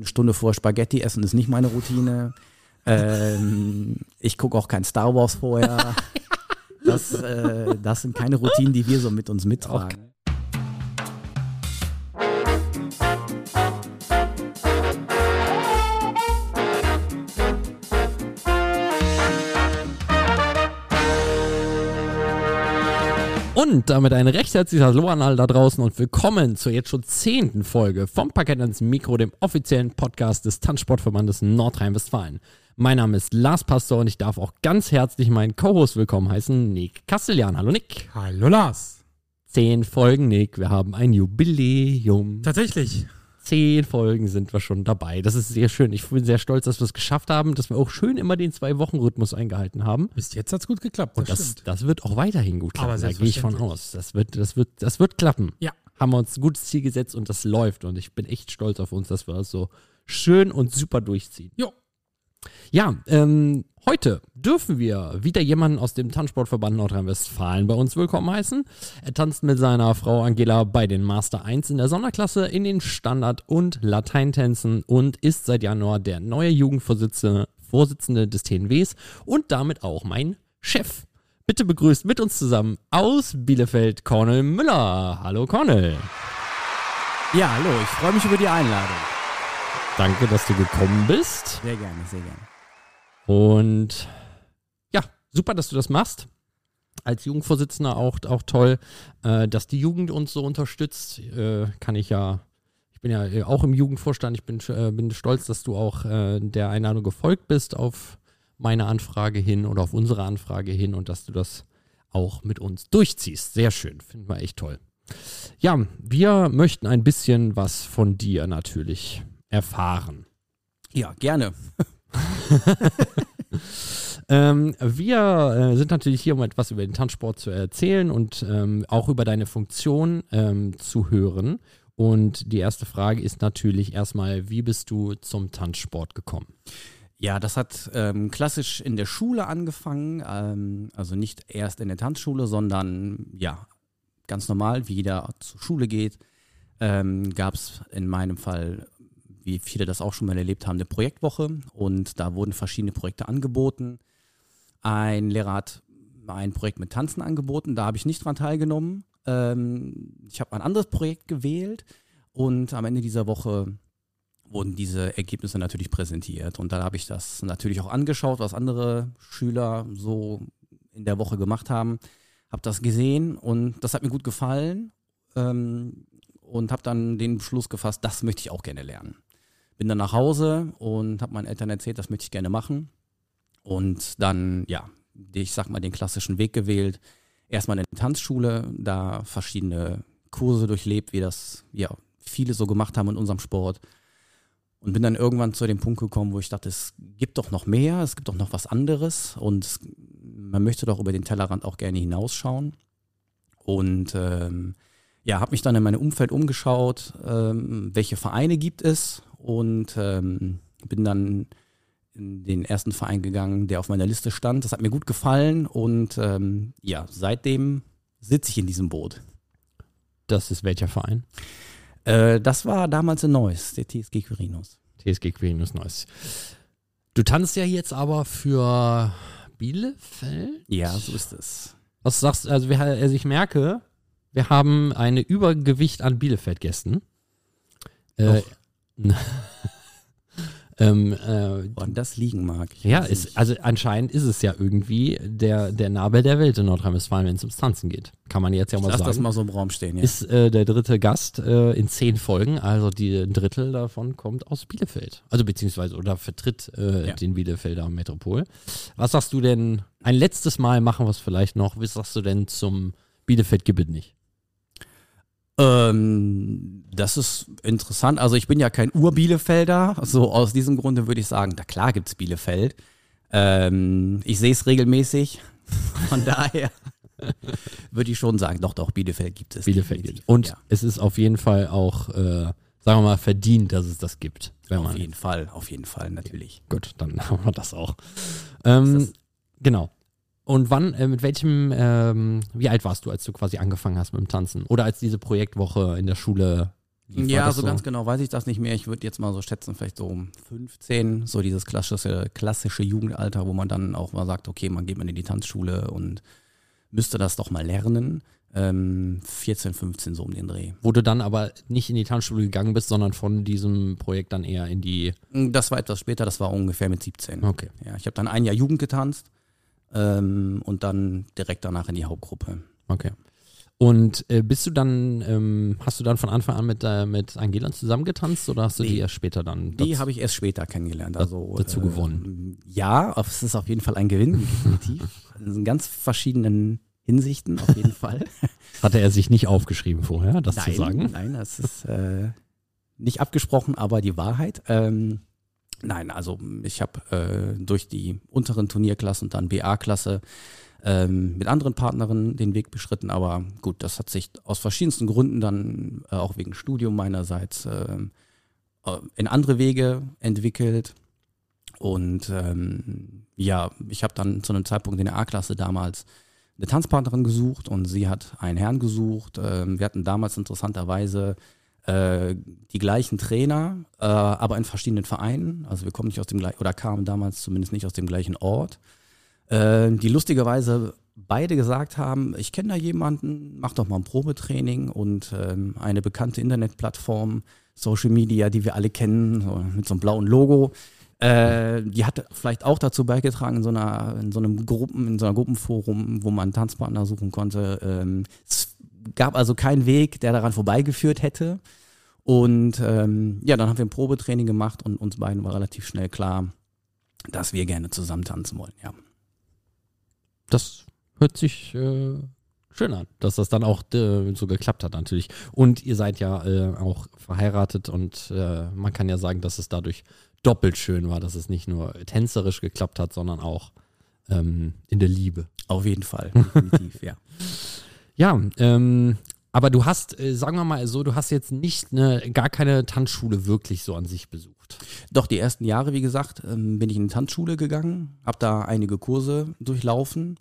Eine Stunde vor Spaghetti essen ist nicht meine Routine. Ähm, ich gucke auch kein Star Wars vorher. Das, äh, das sind keine Routinen, die wir so mit uns mittragen. Und damit ein recht herzliches Hallo an alle da draußen und willkommen zur jetzt schon zehnten Folge vom Parkett ans Mikro, dem offiziellen Podcast des Tanzsportverbandes Nordrhein-Westfalen. Mein Name ist Lars Pastor und ich darf auch ganz herzlich meinen Co-Host willkommen heißen, Nick Castellan. Hallo Nick. Hallo Lars. Zehn Folgen, Nick. Wir haben ein Jubiläum. Tatsächlich. Zehn Folgen sind wir schon dabei. Das ist sehr schön. Ich bin sehr stolz, dass wir es geschafft haben, dass wir auch schön immer den Zwei-Wochen-Rhythmus eingehalten haben. Bis jetzt hat es gut geklappt. Und das, das, wird auch weiterhin gut klappen. Aber da gehe ich von aus. Das wird, das, wird, das wird klappen. Ja. Haben wir uns ein gutes Ziel gesetzt und das läuft. Und ich bin echt stolz auf uns, dass wir das so schön und super durchziehen. Jo. Ja, ähm, heute dürfen wir wieder jemanden aus dem Tanzsportverband Nordrhein-Westfalen bei uns willkommen heißen. Er tanzt mit seiner Frau Angela bei den Master 1 in der Sonderklasse in den Standard- und Lateintänzen und ist seit Januar der neue Jugendvorsitzende Vorsitzende des TNWs und damit auch mein Chef. Bitte begrüßt mit uns zusammen aus Bielefeld Cornel Müller. Hallo Cornel. Ja, hallo, ich freue mich über die Einladung. Danke, dass du gekommen bist. Sehr gerne, sehr gerne. Und ja, super, dass du das machst. Als Jugendvorsitzender auch, auch toll, äh, dass die Jugend uns so unterstützt. Äh, kann ich ja, ich bin ja äh, auch im Jugendvorstand. Ich bin, äh, bin stolz, dass du auch äh, der Einladung gefolgt bist auf meine Anfrage hin oder auf unsere Anfrage hin und dass du das auch mit uns durchziehst. Sehr schön, finden wir echt toll. Ja, wir möchten ein bisschen was von dir natürlich erfahren. Ja, gerne. Ähm, wir äh, sind natürlich hier, um etwas über den Tanzsport zu erzählen und ähm, auch über deine Funktion ähm, zu hören. Und die erste Frage ist natürlich erstmal, wie bist du zum Tanzsport gekommen? Ja, das hat ähm, klassisch in der Schule angefangen. Ähm, also nicht erst in der Tanzschule, sondern ja, ganz normal, wie jeder zur Schule geht, ähm, gab es in meinem Fall, wie viele das auch schon mal erlebt haben, eine Projektwoche. Und da wurden verschiedene Projekte angeboten. Ein Lehrer hat ein Projekt mit Tanzen angeboten, da habe ich nicht dran teilgenommen. Ähm, ich habe ein anderes Projekt gewählt und am Ende dieser Woche wurden diese Ergebnisse natürlich präsentiert. Und dann habe ich das natürlich auch angeschaut, was andere Schüler so in der Woche gemacht haben. Habe das gesehen und das hat mir gut gefallen ähm, und habe dann den Beschluss gefasst, das möchte ich auch gerne lernen. Bin dann nach Hause und habe meinen Eltern erzählt, das möchte ich gerne machen. Und dann, ja, ich sag mal, den klassischen Weg gewählt. Erstmal in der Tanzschule, da verschiedene Kurse durchlebt, wie das ja viele so gemacht haben in unserem Sport. Und bin dann irgendwann zu dem Punkt gekommen, wo ich dachte, es gibt doch noch mehr, es gibt doch noch was anderes und man möchte doch über den Tellerrand auch gerne hinausschauen. Und ähm, ja, habe mich dann in meinem Umfeld umgeschaut, ähm, welche Vereine gibt es und ähm, bin dann in den ersten Verein gegangen, der auf meiner Liste stand. Das hat mir gut gefallen und ähm, ja, seitdem sitze ich in diesem Boot. Das ist welcher Verein? Äh, das war damals in Neuss, der TSG Quirinus. TSG Quirinus Neuss. Du tanzt ja jetzt aber für Bielefeld? Ja, so ist es. Was sagst du? Also, wir, also ich merke, wir haben eine Übergewicht an Bielefeld-Gästen. Äh, ähm, äh, Woran das liegen mag. ich ja, ist, also anscheinend ist es ja irgendwie der, der Nabel der Welt in Nordrhein-Westfalen, wenn es ums Tanzen geht. Kann man jetzt ja mal Lass sagen. das mal so im Raum stehen. Ja. ist äh, der dritte Gast äh, in zehn Folgen, also die, ein Drittel davon kommt aus Bielefeld. Also beziehungsweise oder vertritt äh, Ja. den Bielefelder Metropol. Was sagst du denn, ein letztes Mal machen wir es vielleicht noch, was sagst du denn zum Bielefeld gibt es nicht? Ähm, das ist interessant. Also ich bin ja kein Ur-Bielefelder. So aus diesem Grunde würde ich sagen, na klar gibt's Bielefeld. Ähm, ich sehe es regelmäßig. Von daher würde ich schon sagen, doch, doch, Bielefeld gibt es. Bielefeld gibt. Und ja, es ist auf jeden Fall auch, äh, sagen wir mal, verdient, dass es das gibt. Auf jeden Fall, auf jeden Fall, natürlich. Gut, dann haben wir das auch. Ähm, Das- genau. Und wann, äh, mit welchem, ähm, wie alt warst du, als du quasi angefangen hast mit dem Tanzen? Oder als diese Projektwoche in der Schule war Ja, das so ganz genau weiß ich das nicht mehr. Ich würde jetzt mal so schätzen, vielleicht so um 15, so dieses klassische, klassische Jugendalter, wo man dann auch mal sagt, okay, man geht mal in die Tanzschule und müsste das doch mal lernen. Ähm, 14, 15 so um den Dreh. Wo du dann aber nicht in die Tanzschule gegangen bist, sondern von diesem Projekt dann eher in die. Das war etwas später, das war ungefähr mit 17. Okay. Ja, ich habe dann ein Jahr Jugend getanzt ähm, und dann direkt danach in die Hauptgruppe. Okay. Und äh, bist du dann, ähm, hast du dann von Anfang an mit, äh, mit Angela zusammengetanzt oder hast du die Nee. erst später dann? Die habe ich erst später kennengelernt. Also, dazu äh, gewonnen. Ja, es ist auf jeden Fall ein Gewinn, definitiv. In ganz verschiedenen Hinsichten, auf jeden Fall. Hatte er sich nicht aufgeschrieben vorher, das zu sagen? Nein, das ist äh, nicht abgesprochen, aber die Wahrheit. Ähm, nein, also ich habe äh, durch die unteren Turnierklassen und dann BA-Klasse ähm, mit anderen Partnerinnen den Weg beschritten, aber gut, das hat sich aus verschiedensten Gründen dann äh, auch wegen Studium meinerseits äh, in andere Wege entwickelt. Und ähm, ja, ich habe dann zu einem Zeitpunkt in der A-Klasse damals eine Tanzpartnerin gesucht und sie hat einen Herrn gesucht. Ähm, wir hatten damals interessanterweise äh, die gleichen Trainer, äh, aber in verschiedenen Vereinen. Also wir kommen nicht aus dem gleichen, oder kamen damals zumindest nicht aus dem gleichen Ort. Äh, die lustigerweise beide gesagt haben, ich kenne da jemanden, mach doch mal ein Probetraining und ähm, eine bekannte Internetplattform, Social Media, die wir alle kennen, so mit so einem blauen Logo. Äh, die hat vielleicht auch dazu beigetragen, in so einer, in so einem Gruppen, in so einer Gruppenforum, wo man Tanzpartner suchen konnte. Ähm, es gab also keinen Weg, der daran vorbeigeführt hätte. Und ähm, ja, dann haben wir ein Probetraining gemacht und uns beiden war relativ schnell klar, dass wir gerne zusammen tanzen wollen, ja. Das hört sich äh, schön an, dass das dann auch äh, so geklappt hat natürlich. Und ihr seid ja äh, auch verheiratet und äh, man kann ja sagen, dass es dadurch doppelt schön war, dass es nicht nur tänzerisch geklappt hat, sondern auch ähm, in der Liebe. Auf jeden Fall, definitiv, ja. Ja, ähm, aber du hast, äh, sagen wir mal so, du hast jetzt nicht eine, gar keine Tanzschule wirklich so an sich besucht. Doch, die ersten Jahre, wie gesagt, ähm, bin ich in die Tanzschule gegangen, habe da einige Kurse durchlaufen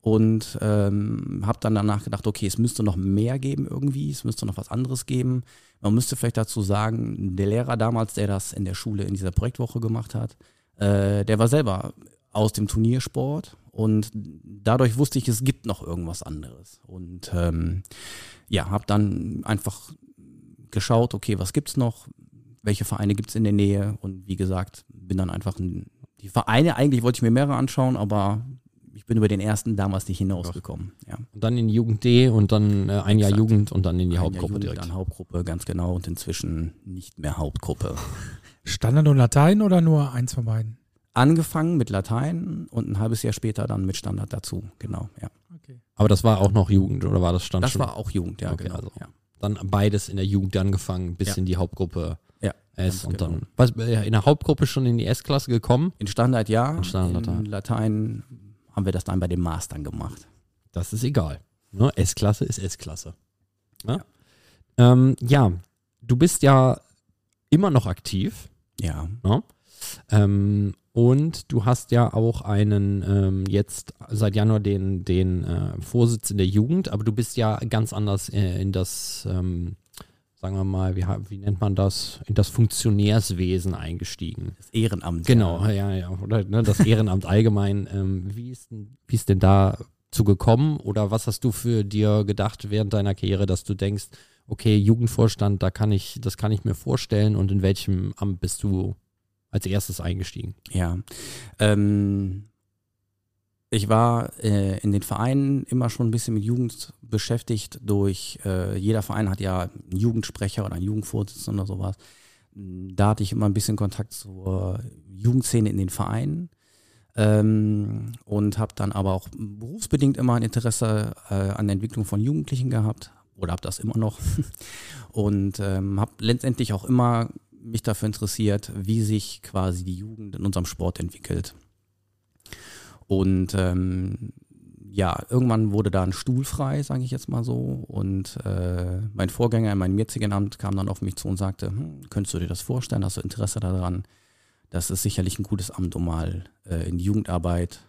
und ähm, habe dann danach gedacht, okay, es müsste noch mehr geben irgendwie, es müsste noch was anderes geben. Man müsste vielleicht dazu sagen, der Lehrer damals, der das in der Schule in dieser Projektwoche gemacht hat, äh, der war selber aus dem Turniersport und dadurch wusste ich, es gibt noch irgendwas anderes. Und ähm, ja, habe dann einfach geschaut, okay, was gibt's noch? Welche Vereine gibt's in der Nähe? Und wie gesagt, bin dann einfach in die Vereine, eigentlich wollte ich mir mehrere anschauen, aber ich bin über den ersten damals nicht hinausgekommen. Ja. Und dann in die Jugend D und dann äh, ein Jahr Exakt. Jugend und dann in die Ein Hauptgruppe Jugend, direkt. Dann Hauptgruppe, ganz genau. Und inzwischen nicht mehr Hauptgruppe. Standard und Latein oder nur eins von beiden? Angefangen mit Latein und ein halbes Jahr später dann mit Standard dazu. Genau, ja. Okay. Aber das war auch noch Jugend oder war das stand Das schon? war auch Jugend, ja, Okay, genau. also. ja. dann beides in der Jugend angefangen, bis Ja. in die Hauptgruppe Ja, S und genau. dann was, äh, in der Hauptgruppe schon in die S-Klasse gekommen. In Standard ja. In Standard, in Latein haben wir das dann bei den Mastern gemacht. Das ist egal. Ne? S-Klasse ist S-Klasse. Ne? Ja. Ähm, ja, du bist ja immer noch aktiv. Ja. Ne? Ähm, und du hast ja auch einen ähm, jetzt seit Januar den, den äh, Vorsitz in der Jugend, aber du bist ja ganz anders äh, in das, ähm, sagen wir mal, wie, wie nennt man das, in das Funktionärswesen eingestiegen. Das Ehrenamt. Genau, Ja. ja, ja. Oder ne, das Ehrenamt allgemein. Ähm, wie, ist denn, wie ist denn dazu gekommen? Oder was hast du für dir gedacht während deiner Karriere, dass du denkst, okay, Jugendvorstand, da kann ich, das kann ich mir vorstellen und in welchem Amt bist du als erstes eingestiegen? Ja. Ähm, ich war äh, in den Vereinen immer schon ein bisschen mit Jugend beschäftigt. Durch äh, jeder Verein hat ja einen Jugendsprecher oder einen Jugendvorsitzenden oder sowas. Da hatte ich immer ein bisschen Kontakt zur Jugendszene in den Vereinen. Ähm, und habe dann aber auch berufsbedingt immer ein Interesse äh, an der Entwicklung von Jugendlichen gehabt oder habe das immer noch und ähm, habe letztendlich auch immer mich dafür interessiert, wie sich quasi die Jugend in unserem Sport entwickelt. Und ähm, ja, irgendwann wurde da ein Stuhl frei, sage ich jetzt mal so. Und äh, mein Vorgänger in meinem jetzigen Amt kam dann auf mich zu und sagte, hm, könntest du dir das vorstellen, hast du Interesse daran? Das ist sicherlich ein gutes Amt, um mal äh, in die Jugendarbeit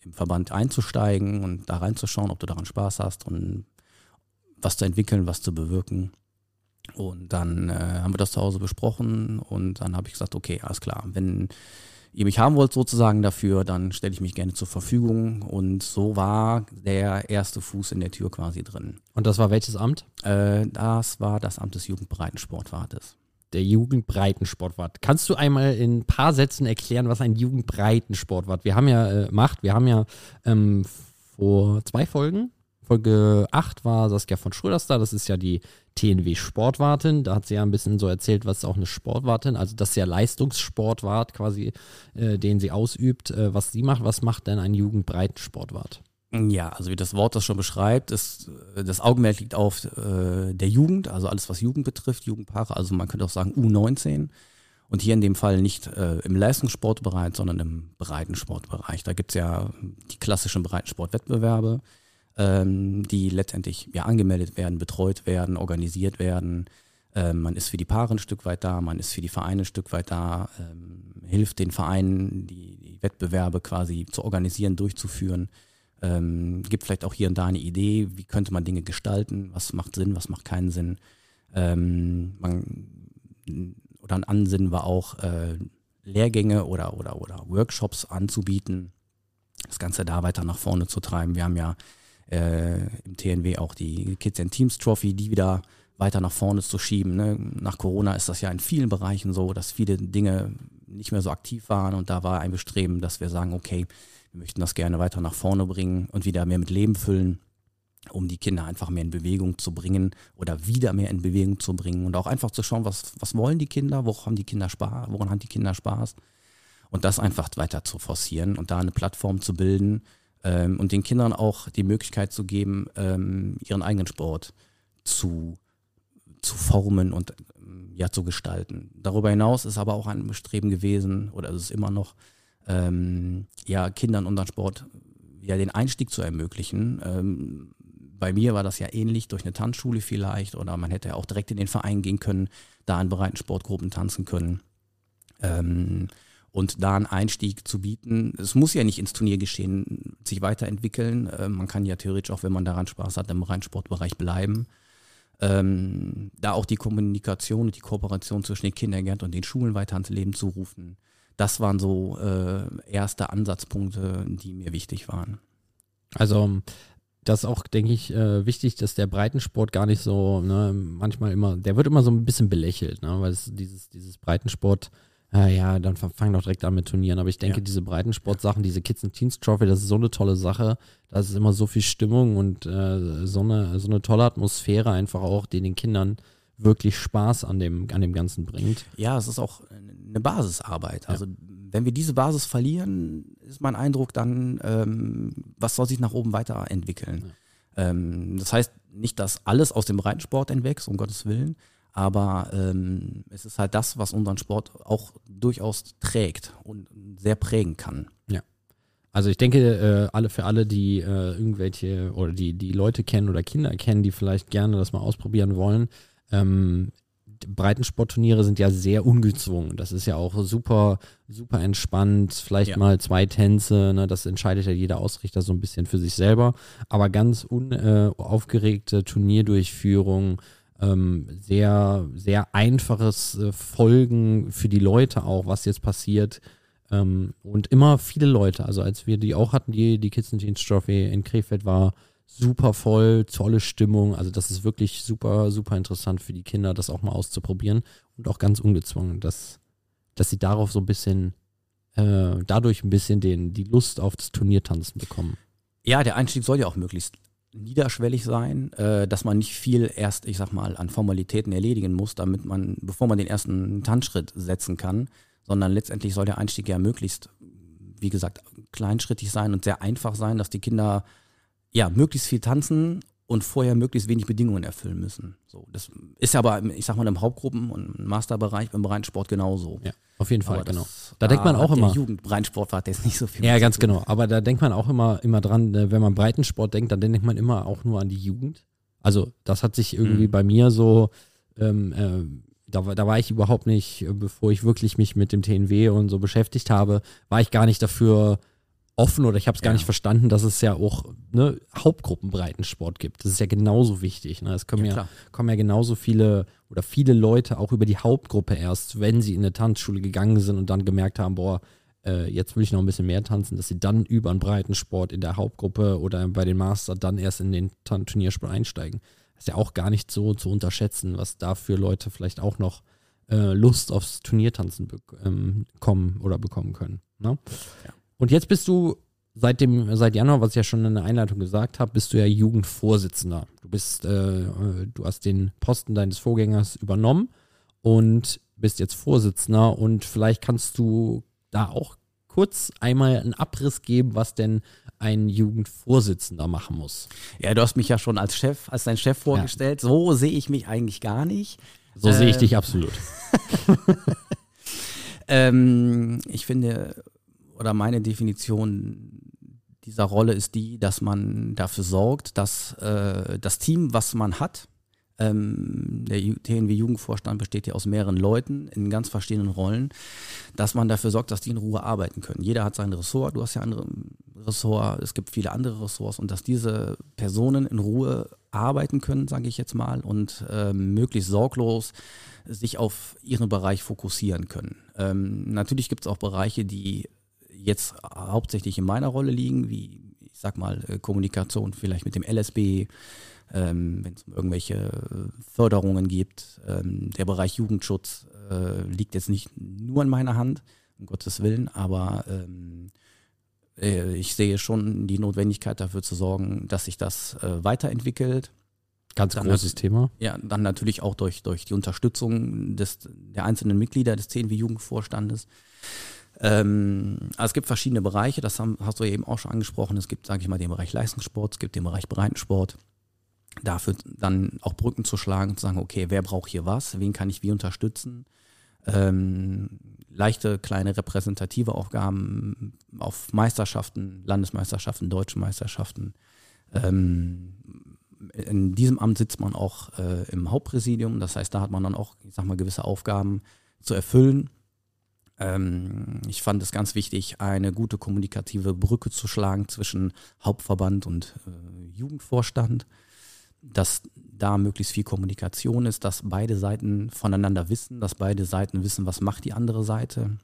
im Verband einzusteigen und da reinzuschauen, ob du daran Spaß hast und was zu entwickeln, was zu bewirken. Und dann äh, haben wir das zu Hause besprochen und dann habe ich gesagt, okay, alles klar, wenn ihr mich haben wollt sozusagen dafür, dann stelle ich mich gerne zur Verfügung. Und so war der erste Fuß in der Tür quasi drin. Und das war welches Amt? Äh, das war das Amt des Jugendbreitensportwartes. Der Jugendbreitensportwart. Kannst du einmal in ein paar Sätzen erklären, was ein Jugendbreitensportwart? Wir haben ja äh, macht, wir haben ja ähm, vor zwei Folgen Folge 8 war Saskia von Schröders da, das ist ja die TNW Sportwartin. Da hat sie ja ein bisschen so erzählt, was auch eine Sportwartin, also das ist ja Leistungssportwart quasi, äh, den sie ausübt, äh, was sie macht. Was macht denn ein Jugendbreitensportwart? Ja, also wie das Wort das schon beschreibt, ist, äh, das Augenmerk liegt auf äh, der Jugend, also alles, was Jugend betrifft, Jugendpaare, also man könnte auch sagen U19. Und hier in dem Fall nicht äh, im Leistungssportbereich, sondern im Breitensportbereich. Da gibt es ja die klassischen Breitensportwettbewerbe die letztendlich ja angemeldet werden, betreut werden, organisiert werden. Ähm, man ist für die Paare ein Stück weit da, man ist für die Vereine ein Stück weit da, ähm, hilft den Vereinen, die, die, Wettbewerbe quasi zu organisieren, durchzuführen. Ähm, gibt vielleicht auch hier und da eine Idee, wie könnte man Dinge gestalten, was macht Sinn, was macht keinen Sinn. Ähm, man, oder ein Ansinnen war auch, äh, Lehrgänge oder, oder, oder Workshops anzubieten, das Ganze da weiter nach vorne zu treiben. Wir haben ja äh, im TNW auch die Kids and Teams Trophy, die wieder weiter nach vorne zu schieben. Ne? Nach Corona ist das ja in vielen Bereichen so, dass viele Dinge nicht mehr so aktiv waren und da war ein Bestreben, dass wir sagen, okay, wir möchten das gerne weiter nach vorne bringen und wieder mehr mit Leben füllen, um die Kinder einfach mehr in Bewegung zu bringen oder wieder mehr in Bewegung zu bringen und auch einfach zu schauen, was, was wollen die Kinder, woran haben die Kinder Spaß, woran haben die Kinder Spaß und das einfach weiter zu forcieren und da eine Plattform zu bilden, ähm, und den Kindern auch die Möglichkeit zu geben, ähm, ihren eigenen Sport zu, zu formen und ähm, ja zu gestalten. Darüber hinaus ist aber auch ein Bestreben gewesen, oder ist es immer noch, ähm, ja, Kindern unseren Sport ja den Einstieg zu ermöglichen. Ähm, bei mir war das ja ähnlich durch eine Tanzschule vielleicht oder man hätte ja auch direkt in den Verein gehen können, da in breiten Sportgruppen tanzen können. Ähm, und da einen Einstieg zu bieten. Es muss ja nicht ins Turniergeschehen sich weiterentwickeln. Äh, man kann ja theoretisch auch, wenn man daran Spaß hat, im Reinsportbereich bleiben. Ähm, da auch die Kommunikation und die Kooperation zwischen den Kindergärten und den Schulen weiter ans Leben zu rufen. Das waren so äh, erste Ansatzpunkte, die mir wichtig waren. Also das ist auch, denke ich, äh, wichtig, dass der Breitensport gar nicht so, ne, manchmal immer, der wird immer so ein bisschen belächelt, ne, weil es dieses, dieses Breitensport ja, ja, dann fang doch direkt an mit Turnieren. Aber ich denke, ja. diese Breitensportsachen, diese Kids and Teens Trophy, das ist so eine tolle Sache. Da ist immer so viel Stimmung und äh, so, eine, so eine tolle Atmosphäre einfach auch, die den Kindern wirklich Spaß an dem, an dem Ganzen bringt. Ja, es ist auch eine Basisarbeit. Also wenn wir diese Basis verlieren, ist mein Eindruck dann, ähm, was soll sich nach oben weiterentwickeln? Ja. Ähm, das heißt nicht, dass alles aus dem Breitensport entwächst, um Gottes Willen, aber ähm, es ist halt das, was unseren Sport auch durchaus trägt und sehr prägen kann. Ja. Also ich denke, äh, alle für alle, die äh, irgendwelche oder die, die Leute kennen oder Kinder kennen, die vielleicht gerne das mal ausprobieren wollen, ähm, Breitensportturniere sind ja sehr ungezwungen. Das ist ja auch super, super entspannt. Vielleicht ja. mal zwei Tänze, ne? das entscheidet ja jeder Ausrichter so ein bisschen für sich selber. Aber ganz unaufgeregte äh, Turnierdurchführung, ähm, sehr, sehr einfaches äh, Folgen für die Leute auch, was jetzt passiert. Ähm, und immer viele Leute. Also als wir die auch hatten, die, die Kids and Teens Trophy in Krefeld war super voll, tolle Stimmung. Also das ist wirklich super, super interessant für die Kinder, das auch mal auszuprobieren und auch ganz ungezwungen, dass, dass sie darauf so ein bisschen, äh, dadurch ein bisschen den, die Lust auf das Turniertanzen bekommen. Ja, der Einstieg soll ja auch möglichst niederschwellig sein, äh, dass man nicht viel erst, ich sag mal, an Formalitäten erledigen muss, damit man, bevor man den ersten Tanzschritt setzen kann, sondern letztendlich soll der Einstieg ja möglichst, wie gesagt, kleinschrittig sein und sehr einfach sein, dass die Kinder ja möglichst viel tanzen und vorher möglichst wenig Bedingungen erfüllen müssen. So, das ist aber, ich sag mal, im Hauptgruppen- und Masterbereich im Breitensport genauso. Ja, auf jeden Fall, aber genau. Da, da denkt man auch immer. Jugendbreitensport hat jetzt nicht so viel. Ja, ganz genau. Aber da denkt man auch immer, immer dran, äh, wenn man Breitensport denkt, dann denkt man immer auch nur an die Jugend. Also, das hat sich irgendwie mhm. bei mir so, ähm, äh, da, da war ich überhaupt nicht, äh, bevor ich wirklich mich mit dem TNW und so beschäftigt habe, war ich gar nicht dafür offen oder ich habe es gar Ja. nicht verstanden, dass es ja auch ne, Hauptgruppenbreitensport gibt. Das ist ja genauso wichtig. Ne? Es kommen Ja, ja, kommen ja genauso viele oder viele Leute auch über die Hauptgruppe erst, wenn sie in eine Tanzschule gegangen sind und dann gemerkt haben, boah, äh, jetzt will ich noch ein bisschen mehr tanzen, dass sie dann über einen Breitensport in der Hauptgruppe oder bei den Master dann erst in den Tan- Turniersport einsteigen. Das ist ja auch gar nicht so zu unterschätzen, was da für Leute vielleicht auch noch äh, Lust aufs Turniertanzen be ähm, kommen oder bekommen können. Ne? Ja. Und jetzt bist du seit dem, seit Januar, was ich ja schon in der Einleitung gesagt habe, bist du ja Jugendvorsitzender. Du bist, äh, äh, du hast den Posten deines Vorgängers übernommen und bist jetzt Vorsitzender und vielleicht kannst du da auch kurz einmal einen Abriss geben, was denn ein Jugendvorsitzender machen muss. Ja, du hast mich ja schon als Chef, als dein Chef vorgestellt. So sehe ich mich eigentlich gar nicht. So sehe ich Ähm, dich absolut. Ähm, ich finde, oder meine Definition dieser Rolle ist die, dass man dafür sorgt, dass äh, das Team, was man hat, ähm, der TNW Jugendvorstand besteht ja aus mehreren Leuten in ganz verschiedenen Rollen, dass man dafür sorgt, dass die in Ruhe arbeiten können. Jeder hat sein Ressort, du hast ja andere Ressort, es gibt viele andere Ressorts und dass diese Personen in Ruhe arbeiten können, sage ich jetzt mal, und ähm, möglichst sorglos sich auf ihren Bereich fokussieren können. Ähm, natürlich gibt es auch Bereiche, die jetzt hauptsächlich in meiner Rolle liegen, wie ich sag mal äh, Kommunikation vielleicht mit dem LSB, ähm, wenn es um irgendwelche Förderungen gibt. Ähm, der Bereich Jugendschutz äh, liegt jetzt nicht nur in meiner Hand, um Gottes Willen, aber ähm, äh, ich sehe schon die Notwendigkeit dafür zu sorgen, dass sich das äh, weiterentwickelt. Ganz Dann großes Thema. Ja, dann natürlich auch durch, durch die Unterstützung des, der einzelnen Mitglieder des CNW Jugendvorstandes. Ähm, also es gibt verschiedene Bereiche, das haben, hast du eben auch schon angesprochen. Es gibt, sage ich mal, den Bereich Leistungssport, es gibt den Bereich Breitensport. Dafür dann auch Brücken zu schlagen und zu sagen, okay, wer braucht hier was, wen kann ich wie unterstützen. Ähm, leichte, kleine repräsentative Aufgaben auf Meisterschaften, Landesmeisterschaften, deutschen Meisterschaften. Ähm, in diesem Amt sitzt man auch äh, im Hauptpräsidium, das heißt, da hat man dann auch, ich sag mal, gewisse Aufgaben zu erfüllen. Ähm, ich fand es ganz wichtig, eine gute kommunikative Brücke zu schlagen zwischen Hauptverband und äh, Jugendvorstand, dass da möglichst viel Kommunikation ist, dass beide Seiten voneinander wissen, dass beide Seiten wissen, was macht die andere Seite.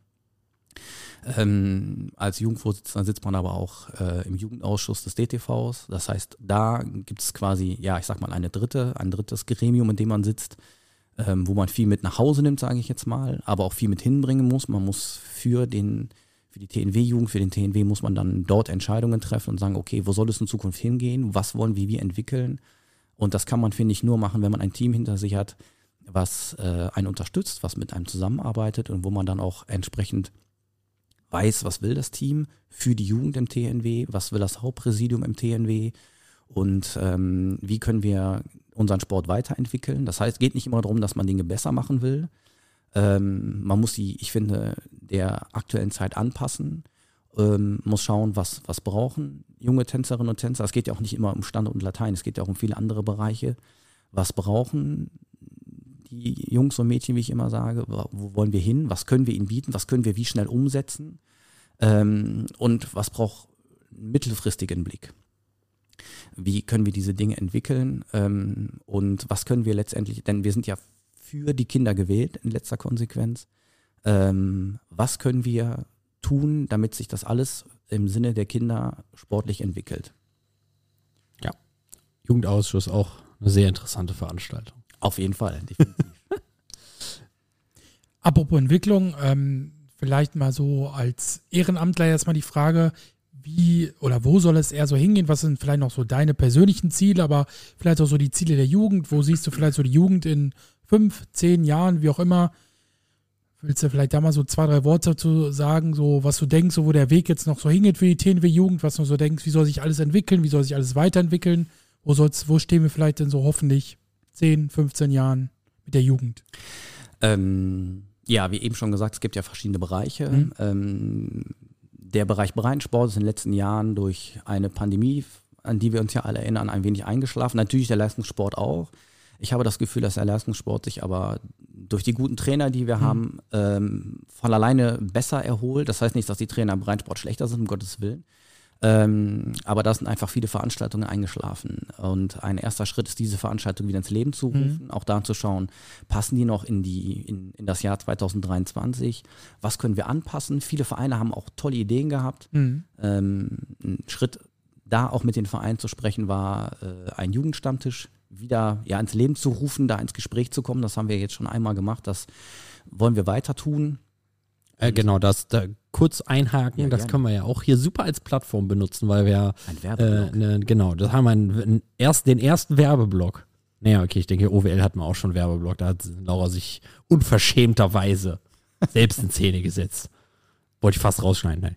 Ähm, als Jugendvorsitzender sitzt man aber auch äh, im Jugendausschuss des DTVs. Das heißt, da gibt es quasi, ja, ich sag mal, eine dritte, ein drittes Gremium, in dem man sitzt, ähm, wo man viel mit nach Hause nimmt, sage ich jetzt mal, aber auch viel mit hinbringen muss. Man muss für den, für die TNW-Jugend, für den TNW muss man dann dort Entscheidungen treffen und sagen, okay, wo soll es in Zukunft hingehen? Was wollen wir wie entwickeln? Und das kann man, finde ich, nur machen, wenn man ein Team hinter sich hat, was äh, einen unterstützt, was mit einem zusammenarbeitet und wo man dann auch entsprechend weiß, was will das Team für die Jugend im TNW, was will das Hauptpräsidium im TNW und ähm, wie können wir unseren Sport weiterentwickeln. Das heißt, es geht nicht immer darum, dass man Dinge besser machen will. Ähm, man muss sie, ich finde, der aktuellen Zeit anpassen, ähm, muss schauen, was, was brauchen junge Tänzerinnen und Tänzer. Es geht ja auch nicht immer um Standard und Latein, es geht ja auch um viele andere Bereiche. Was brauchen die Jungs und Mädchen, wie ich immer sage, wo wo wollen wir hin, was können wir ihnen bieten, was können wir wie schnell umsetzen ähm, und was braucht mittelfristigen Blick. Wie können wir diese Dinge entwickeln ähm, und was können wir letztendlich, denn wir sind ja für die Kinder gewählt in letzter Konsequenz. Ähm, was können wir tun, damit sich das alles im Sinne der Kinder sportlich entwickelt? Jugendausschuss auch eine sehr interessante Veranstaltung. Auf jeden Fall, definitiv. Apropos Entwicklung, ähm, vielleicht mal so als Ehrenamtler jetzt mal die Frage, wie oder wo soll es eher so hingehen? Was sind vielleicht noch so deine persönlichen Ziele, aber vielleicht auch so die Ziele der Jugend? Wo siehst du vielleicht so die Jugend in fünf, zehn Jahren, wie auch immer? Willst du vielleicht da mal so zwei, drei Worte dazu sagen, so was du denkst, so wo der Weg jetzt noch so hingeht für die TNW-Jugend, was du so denkst, wie soll sich alles entwickeln, wie soll sich alles weiterentwickeln? Wo, soll's, wo stehen wir vielleicht denn so hoffentlich 10, 15 Jahren mit der Jugend? Ähm, ja, wie eben schon gesagt, es gibt ja verschiedene Bereiche. Mhm. Ähm, der Bereich Breitensport ist in den letzten Jahren durch eine Pandemie, an die wir uns ja alle erinnern, ein wenig eingeschlafen. Natürlich der Leistungssport auch. Ich habe das Gefühl, dass der Leistungssport sich aber durch die guten Trainer, die wir Mhm. haben, ähm, von alleine besser erholt. Das heißt nicht, dass die Trainer im Breitensport schlechter sind, um Gottes Willen. Ähm, aber da sind einfach viele Veranstaltungen eingeschlafen. Und ein erster Schritt ist, diese Veranstaltung wieder ins Leben zu rufen, mhm. auch da zu schauen, passen die noch in, die, in, in das Jahr 2023? Was können wir anpassen? Viele Vereine haben auch tolle Ideen gehabt. Mhm. Ähm, ein Schritt da auch mit den Vereinen zu sprechen war, äh, ein Jugendstammtisch wieder ja, ins Leben zu rufen, da ins Gespräch zu kommen. Das haben wir jetzt schon einmal gemacht. Das wollen wir weiter tun. Äh, genau, das da kurz einhaken, ja, das können wir ja auch hier super als Plattform benutzen, weil wir ein Werbeblock. Äh, ne, genau, das haben wir einen, erst, den ersten Werbeblock. Naja, okay, ich denke, OWL hat man auch schon Werbeblock. Da hat Laura sich unverschämterweise selbst in Szene gesetzt. Wollte ich fast rausschneiden. Nein.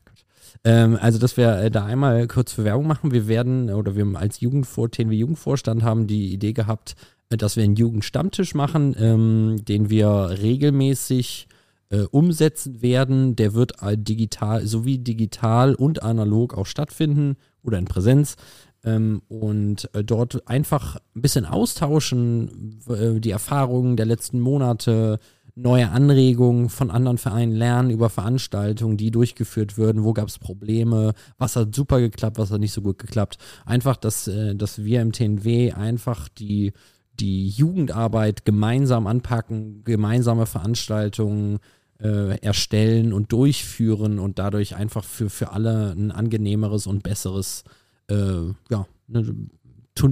Ähm, also, dass wir äh, da einmal kurz für Werbung machen. Wir werden, oder wir als Jugendvor TNW Jugendvorstand haben die Idee gehabt, äh, dass wir einen Jugendstammtisch machen, ähm, den wir regelmäßig äh, umsetzen werden. Der wird digital, sowie digital und analog auch stattfinden oder in Präsenz. Ähm, und äh, dort einfach ein bisschen austauschen, äh, die Erfahrungen der letzten Monate, neue Anregungen von anderen Vereinen lernen über Veranstaltungen, die durchgeführt würden, wo gab es Probleme, was hat super geklappt, was hat nicht so gut geklappt. Einfach, dass, äh, dass wir im TNW einfach die, die Jugendarbeit gemeinsam anpacken, gemeinsame Veranstaltungen äh, erstellen und durchführen und dadurch einfach für, für alle ein angenehmeres und besseres äh, ja, ne,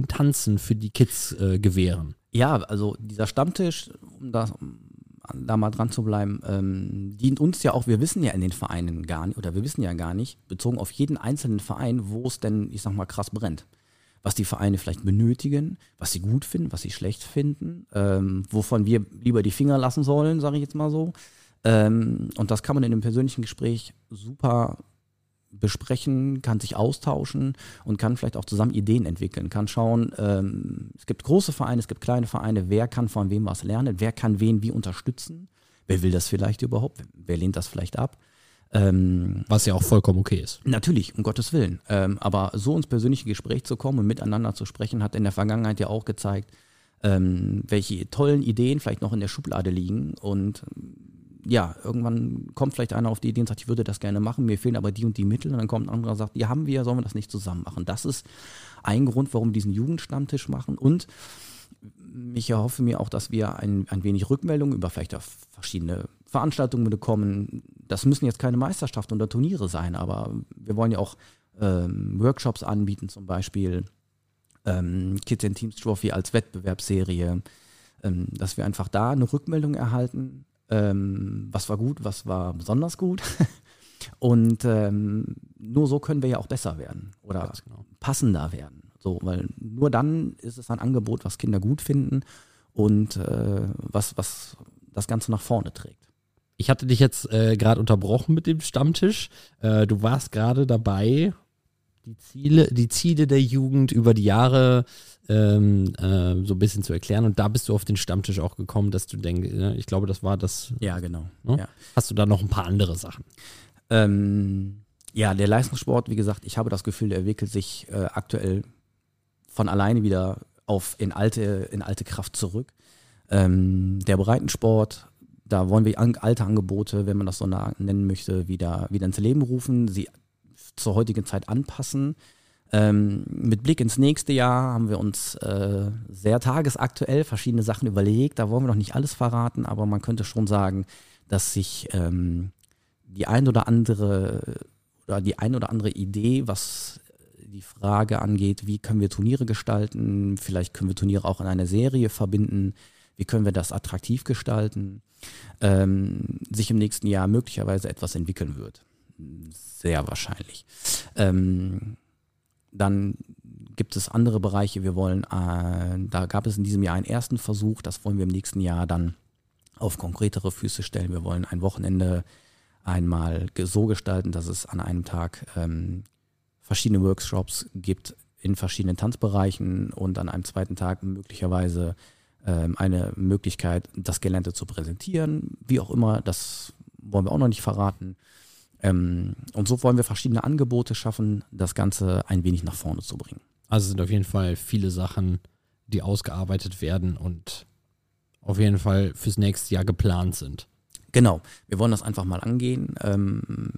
Tanzen für die Kids äh, gewähren. Ja, also dieser Stammtisch, um das, da mal dran zu bleiben, ähm, dient uns ja auch, wir wissen ja in den Vereinen gar nicht, oder wir wissen ja gar nicht, bezogen auf jeden einzelnen Verein, wo es denn, ich sag mal, krass brennt. Was die Vereine vielleicht benötigen, was sie gut finden, was sie schlecht finden, ähm, wovon wir lieber die Finger lassen sollen, sage ich jetzt mal so. Ähm, und das kann man in einem persönlichen Gespräch super besprechen, kann sich austauschen und kann vielleicht auch zusammen Ideen entwickeln, kann schauen, ähm, es gibt große Vereine, es gibt kleine Vereine, wer kann von wem was lernen, wer kann wen wie unterstützen, wer will das vielleicht überhaupt, wer lehnt das vielleicht ab. Ähm, was ja auch vollkommen okay ist. Natürlich, um Gottes Willen. Ähm, aber so ins persönliche Gespräch zu kommen und miteinander zu sprechen, hat in der Vergangenheit ja auch gezeigt, ähm, welche tollen Ideen vielleicht noch in der Schublade liegen und ja, irgendwann kommt vielleicht einer auf die Idee und sagt, ich würde das gerne machen, mir fehlen aber die und die Mittel. Und dann kommt ein anderer und sagt, die haben wir, sollen wir das nicht zusammen machen? Das ist ein Grund, warum wir diesen Jugendstammtisch machen. Und ich erhoffe mir auch, dass wir ein, ein wenig Rückmeldung über vielleicht verschiedene Veranstaltungen bekommen. Das müssen jetzt keine Meisterschaften oder Turniere sein, aber wir wollen ja auch ähm, Workshops anbieten, zum Beispiel ähm, Kids and Teams Trophy als Wettbewerbsserie, ähm, dass wir einfach da eine Rückmeldung erhalten, ähm, was war gut, was war besonders gut. Und ähm, nur so können wir ja auch besser werden oder genau. passender werden. So, weil nur dann ist es ein Angebot, was Kinder gut finden und äh, was, was das Ganze nach vorne trägt. Ich hatte dich jetzt äh, gerade unterbrochen mit dem Stammtisch. Äh, du warst gerade dabei, die Ziele, die Ziele der Jugend über die Jahre ähm, äh, so ein bisschen zu erklären. Und da bist du auf den Stammtisch auch gekommen, dass du denkst, ne? ich glaube, das war das. Ja, genau. Ne? Ja. Hast du da noch ein paar andere Sachen? Ähm, ja, der Leistungssport, wie gesagt, ich habe das Gefühl, der entwickelt sich äh, aktuell von alleine wieder auf in alte, in alte Kraft zurück. Ähm, der Breitensport, da wollen wir alte Angebote, wenn man das so nennen möchte, wieder, wieder ins Leben rufen, sie zur heutigen Zeit anpassen. Ähm, mit Blick ins nächste Jahr haben wir uns äh, sehr tagesaktuell verschiedene Sachen überlegt. Da wollen wir noch nicht alles verraten, aber man könnte schon sagen, dass sich ähm, die ein oder andere oder die ein oder andere Idee, was die Frage angeht, wie können wir Turniere gestalten, vielleicht können wir Turniere auch in eine Serie verbinden, wie können wir das attraktiv gestalten, ähm, sich im nächsten Jahr möglicherweise etwas entwickeln wird sehr wahrscheinlich. Ähm, dann gibt es andere Bereiche. Wir wollen, äh, da gab es in diesem Jahr einen ersten Versuch, das wollen wir im nächsten Jahr dann auf konkretere Füße stellen. Wir wollen ein Wochenende einmal so gestalten, dass es an einem Tag ähm, verschiedene Workshops gibt in verschiedenen Tanzbereichen und an einem zweiten Tag möglicherweise eine Möglichkeit, das Gelände zu präsentieren. Wie auch immer, das wollen wir auch noch nicht verraten. Ähm, und so wollen wir verschiedene Angebote schaffen, das Ganze ein wenig nach vorne zu bringen. Also sind auf jeden Fall viele Sachen, die ausgearbeitet werden und auf jeden Fall fürs nächste Jahr geplant sind. Genau, wir wollen das einfach mal angehen. Ähm,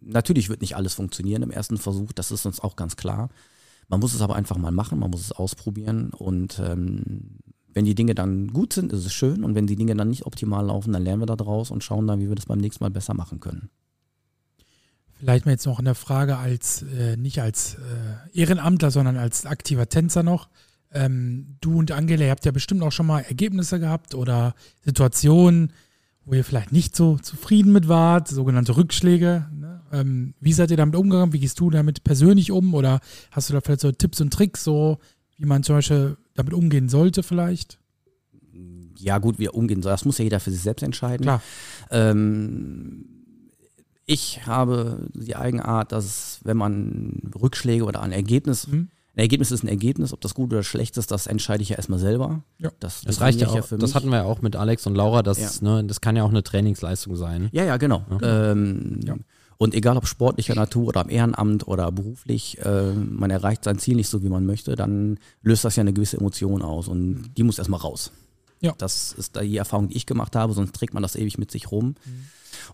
natürlich wird nicht alles funktionieren im ersten Versuch, das ist uns auch ganz klar. Man muss es aber einfach mal machen, man muss es ausprobieren und ähm, wenn die Dinge dann gut sind, ist es schön und wenn die Dinge dann nicht optimal laufen, dann lernen wir da draus und schauen dann, wie wir das beim nächsten Mal besser machen können. Vielleicht mal jetzt noch eine Frage als, äh, nicht als äh, Ehrenamtler, sondern als aktiver Tänzer noch. Ähm, du und Angela, ihr habt ja bestimmt auch schon mal Ergebnisse gehabt oder Situationen, wo ihr vielleicht nicht so zufrieden mit wart, sogenannte Rückschläge. Ne? Ähm, wie seid ihr damit umgegangen? Wie gehst du damit persönlich um? Oder hast du da vielleicht so Tipps und Tricks, so wie man zum Beispiel damit umgehen sollte vielleicht? Ja, gut, wie umgehen soll, das muss ja jeder für sich selbst entscheiden. Klar. Ähm, ich habe die Eigenart, dass wenn man Rückschläge oder ein Ergebnis, Mhm. ein Ergebnis ist ein Ergebnis, ob das gut oder schlecht ist, das entscheide ich ja erstmal selber. Ja. Das, Das reicht ja auch. ich für das mich. hatten wir ja auch mit Alex und Laura. Das, ne, das kann ja auch eine Trainingsleistung sein. Ja, ja, genau. Ähm, Ja. Und egal ob sportlicher Natur oder im Ehrenamt oder beruflich, äh, man erreicht sein Ziel nicht so, wie man möchte, dann löst das ja eine gewisse Emotion aus und die muss erstmal raus. Ja. Das ist die Erfahrung, die ich gemacht habe, sonst trägt man das ewig mit sich rum.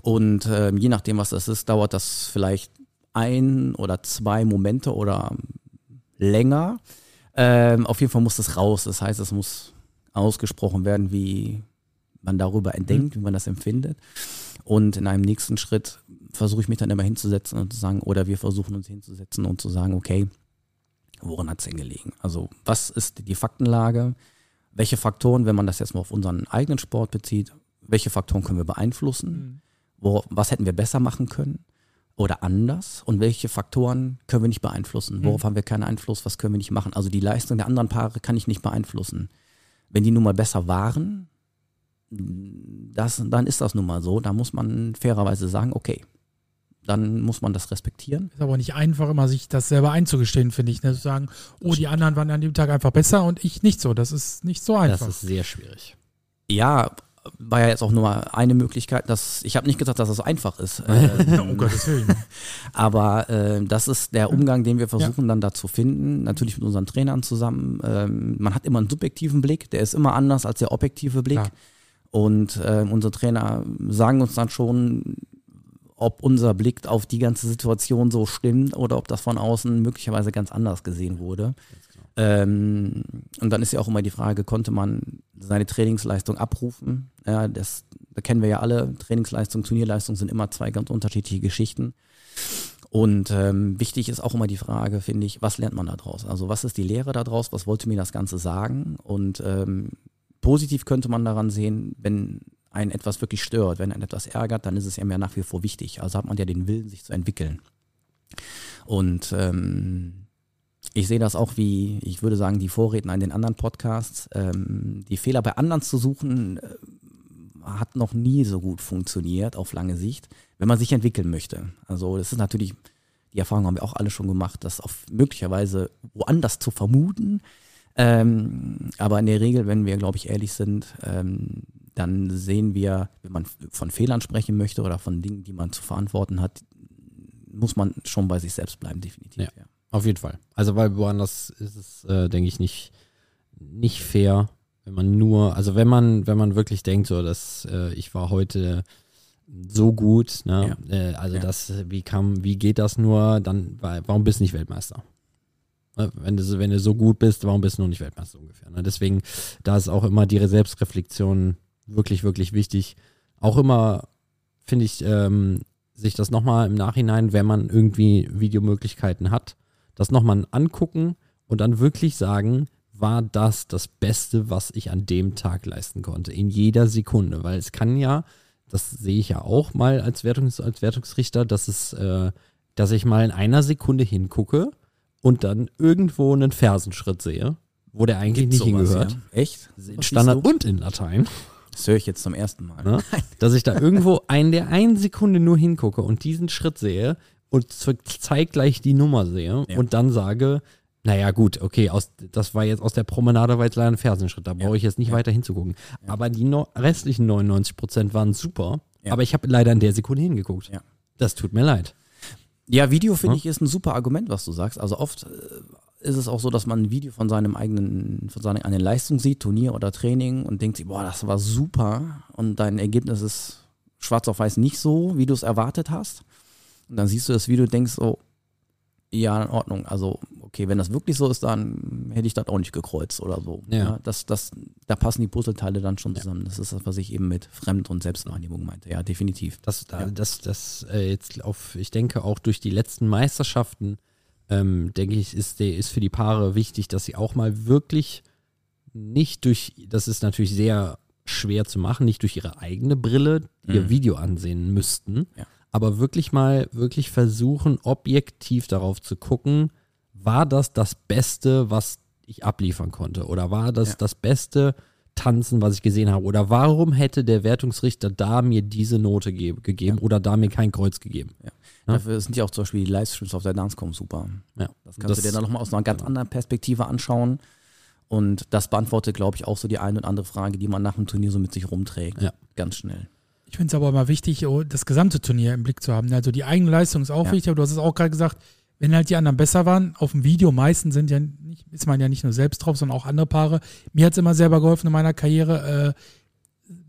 Und ähm, je nachdem, was das ist, dauert das vielleicht ein oder zwei Momente oder länger. Ähm, auf jeden Fall muss das raus. Das heißt, es muss ausgesprochen werden, wie man darüber denkt, wie man das empfindet. Und in einem nächsten Schritt versuche ich mich dann immer hinzusetzen und zu sagen, oder wir versuchen uns hinzusetzen und zu sagen, okay, woran hat es denn gelegen? Also was ist die Faktenlage? Welche Faktoren, wenn man das jetzt mal auf unseren eigenen Sport bezieht, welche Faktoren können wir beeinflussen? Wo, was hätten wir besser machen können? Oder anders? Und welche Faktoren können wir nicht beeinflussen? Worauf haben wir keinen Einfluss? Was können wir nicht machen? Also die Leistung der anderen Paare kann ich nicht beeinflussen. Wenn die nun mal besser waren, das, dann ist das nun mal so. Da muss man fairerweise sagen, okay, dann muss man das respektieren. Ist aber nicht einfach, immer sich das selber einzugestehen, finde ich. Ne? Zu sagen, oh, die anderen waren an dem Tag einfach besser und ich nicht so. Das ist nicht so einfach. Das ist sehr schwierig. Ja, war ja jetzt auch nur eine Möglichkeit. Dass, ich habe nicht gesagt, dass das einfach ist. Ähm, um Gottes Willen. Aber äh, das ist der Umgang, den wir versuchen dann da zu finden. Natürlich mit unseren Trainern zusammen. Ähm, man hat immer einen subjektiven Blick, der ist immer anders als der objektive Blick. Klar. Und äh, unsere Trainer sagen uns dann schon, ob unser Blick auf die ganze Situation so stimmt oder ob das von außen möglicherweise ganz anders gesehen wurde. Ähm, und dann ist ja auch immer die Frage, konnte man seine Trainingsleistung abrufen? Ja, das, da kennen wir ja alle. Trainingsleistung, Turnierleistung sind immer zwei ganz unterschiedliche Geschichten. Und ähm, wichtig ist auch immer die Frage, finde ich, was lernt man da draus? Also was ist die Lehre da draus? Was wollte mir das Ganze sagen? Und ähm, positiv könnte man daran sehen, wenn einen etwas wirklich stört, wenn einen etwas ärgert, dann ist es ja mehr nach wie vor wichtig. Also hat man ja den Willen, sich zu entwickeln. Und ähm, ich sehe das auch wie, ich würde sagen, die Vorredner in den anderen Podcasts. Ähm, die Fehler bei anderen zu suchen, äh, hat noch nie so gut funktioniert auf lange Sicht, wenn man sich entwickeln möchte. Also das ist natürlich, die Erfahrung haben wir auch alle schon gemacht, das auf möglicherweise woanders zu vermuten. Ähm, aber in der Regel, wenn wir, glaube ich, ehrlich sind, ähm, dann sehen wir, wenn man von Fehlern sprechen möchte oder von Dingen, die man zu verantworten hat, muss man schon bei sich selbst bleiben, definitiv. Ja. Auf jeden Fall. Also weil woanders ist es, äh, denke ich, nicht, nicht fair, wenn man nur, also wenn man, wenn man wirklich denkt, so dass äh, ich war heute so gut, ne? Äh, also Ja. das, wie kam, wie geht das nur, dann wa- warum bist du nicht Weltmeister? Ne, Wenn du, so- wenn du so gut bist, warum bist du noch nicht Weltmeister ungefähr? Ne? Deswegen, da ist auch immer die Selbstreflexion wirklich, wirklich wichtig. Auch immer, finde ich, ähm, sich das nochmal im Nachhinein, wenn man irgendwie Videomöglichkeiten hat, das nochmal angucken und dann wirklich sagen, war das das Beste, was ich an dem Tag leisten konnte, in jeder Sekunde, weil es kann ja, das sehe ich ja auch mal als, Wertungs-, als Wertungsrichter, dass es, äh, dass ich mal in einer Sekunde hingucke und dann irgendwo einen Fersenschritt sehe, wo der eigentlich Gibt's nicht hingehört. Ja? Echt? In Standard und in Latein. Das höre ich jetzt zum ersten Mal. Ne? dass ich da irgendwo ein, der eine Sekunde nur hingucke und diesen Schritt sehe und zeitgleich die Nummer sehe Ja. und dann sage, naja gut, okay, aus, das war jetzt aus der Promenade war jetzt leider ein Fersenschritt, da brauche ich jetzt nicht Ja. weiter hinzugucken. Aber die no restlichen 99 Prozent waren super, Ja. aber ich habe leider in der Sekunde hingeguckt. Ja. Das tut mir leid. Ja, Video finde Ja. ich ist ein super Argument, was du sagst. Also oft äh, ist es auch so, dass man ein Video von seinem eigenen, von seiner eigenen Leistung sieht, Turnier oder Training und denkt sich, boah, das war super und dein Ergebnis ist schwarz auf weiß nicht so, wie du es erwartet hast. und dann siehst du das Video und denkst so, ja, in Ordnung. Also, okay, wenn das wirklich so ist, dann hätte ich das auch nicht gekreuzt oder so. Ja. das, das, da passen die Puzzleteile dann schon zusammen. Das ist das, was ich eben mit Fremd- und Selbstwahrnehmung meinte. Ja, definitiv. Das, da, Ja. das, das äh, jetzt auf, ich denke auch durch die letzten Meisterschaften, ähm, denke ich, ist, ist für die Paare wichtig, dass sie auch mal wirklich nicht durch, das ist natürlich sehr schwer zu machen, nicht durch ihre eigene Brille ihr Mhm. Video ansehen müssten, Ja. aber wirklich mal, wirklich versuchen, objektiv darauf zu gucken, war das das Beste, was ich abliefern konnte? Oder war das Ja. das beste Tanzen, was ich gesehen habe? Oder warum hätte der Wertungsrichter da mir diese Note ge gegeben oder da mir kein Kreuz gegeben? Ja. Dafür sind ja auch zum Beispiel die Livestreams auf der Dancecom super. Ja. Das kannst du dir dann nochmal aus einer ganz genau. anderen Perspektive anschauen. Und das beantwortet, glaube ich, auch so die eine und andere Frage, die man nach dem Turnier so mit sich rumträgt. Ja. Ganz schnell. Ich finde es aber immer wichtig, oh, das gesamte Turnier im Blick zu haben. Also die eigene Leistung ist auch Ja. wichtig, aber du hast es auch gerade gesagt, wenn halt die anderen besser waren, auf dem Video meistens sind ja nicht, ist man ja nicht nur selbst drauf, sondern auch andere Paare. Mir hat es immer selber geholfen in meiner Karriere. Äh,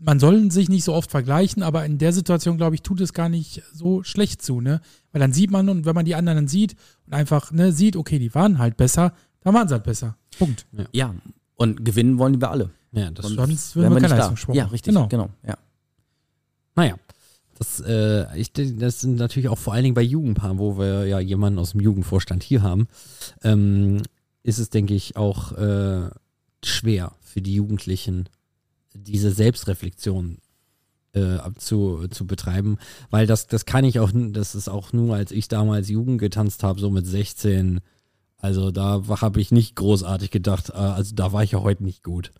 man soll sich nicht so oft vergleichen, aber in der Situation, glaube ich, tut es gar nicht so schlecht zu, ne? Weil dann sieht man und wenn man die anderen dann sieht und einfach ne, sieht, okay, die waren halt besser, dann waren sie halt besser. Punkt. Ja, und gewinnen wollen wir alle. Ja, das Und Sonst würden wir nicht keinen da. Leistungssport Ja, richtig. Genau. Genau. Ja. Naja, das, äh, ich, das sind natürlich auch vor allen Dingen bei Jugendpaaren, wo wir ja jemanden aus dem Jugendvorstand hier haben, ähm, ist es, denke ich, auch äh, schwer für die Jugendlichen, diese Selbstreflexion äh, zu, zu betreiben, weil das, das kann ich auch, das ist auch nur, als ich damals Jugend getanzt habe, so mit 16, also da habe ich nicht großartig gedacht, äh, also da war ich ja heute nicht gut.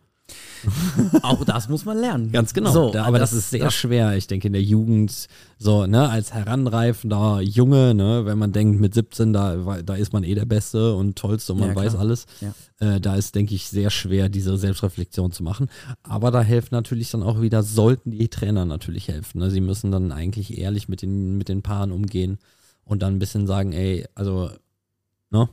Auch das muss man lernen. Ganz genau. So, da, aber das, ist sehr das- schwer, ich denke, in der Jugend, so, ne, als heranreifender Junge, ne, wenn man denkt, mit 17, da, da ist man eh der Beste und Tollste und man Ja, weiß alles. Ja. Äh, da ist, denke ich, sehr schwer, diese Selbstreflexion zu machen. Aber da helfen natürlich dann auch wieder, sollten die Trainer natürlich helfen. Ne? Sie müssen dann eigentlich ehrlich mit den, mit den Paaren umgehen und dann ein bisschen sagen, ey, also, ne,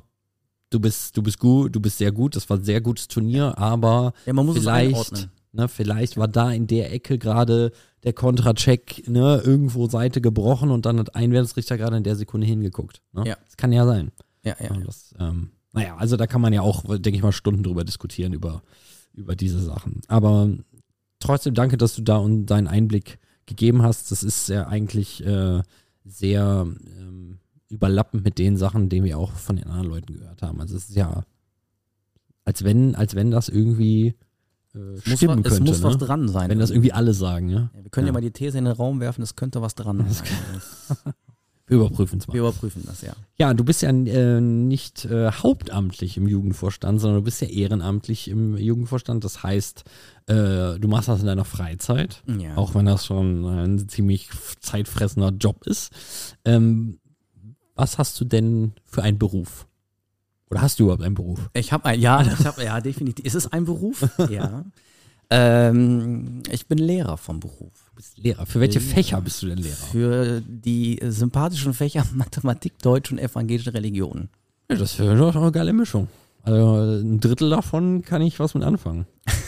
du bist, du bist gut, du bist sehr gut, das war ein sehr gutes Turnier, aber Ja, man muss es vielleicht, einordnen. ne, vielleicht war da in der Ecke gerade der Kontracheck, ne, irgendwo Seite gebrochen und dann hat ein Wertungsrichter gerade in der Sekunde hingeguckt. Ne? Ja. Das kann ja sein. Ja, ja. Ja, das, ähm, naja, also da kann man ja auch, denke ich mal, Stunden drüber diskutieren, über, über diese Sachen. Aber trotzdem danke, dass du da und deinen Einblick gegeben hast. Das ist ja eigentlich äh, sehr ähm, überlappend mit den Sachen, die wir auch von den anderen Leuten gehört haben. Also es ist ja, als wenn, als wenn das irgendwie äh, Muss stimmen was, es könnte. muss was ne? dran sein. Wenn das irgendwie alle sagen, ja. ja, wir können ja. Ja. mal die These in den Raum werfen, es könnte was dran sein. Wir überprüfen es mal. Wir überprüfen das, ja. Ja, du bist ja äh, nicht äh, hauptamtlich im Jugendvorstand, sondern du bist ja ehrenamtlich im Jugendvorstand. Das heißt, äh, du machst das in deiner Freizeit, ja. auch wenn das schon ein ziemlich zeitfressender Job ist. Ähm, was hast du denn für einen Beruf? Oder hast du überhaupt einen Beruf? Ich habe ein, ja, ich habe, ja, definitiv. Ist es ein Beruf? ja. Ähm, ich bin Lehrer vom Beruf. Du bist Lehrer. Für welche Lehrer. Fächer bist du denn Lehrer? Für die sympathischen Fächer Mathematik, Deutsch und evangelische Religion. Ja, das wäre doch eine geile Mischung. Also ein Drittel davon kann ich was mit anfangen.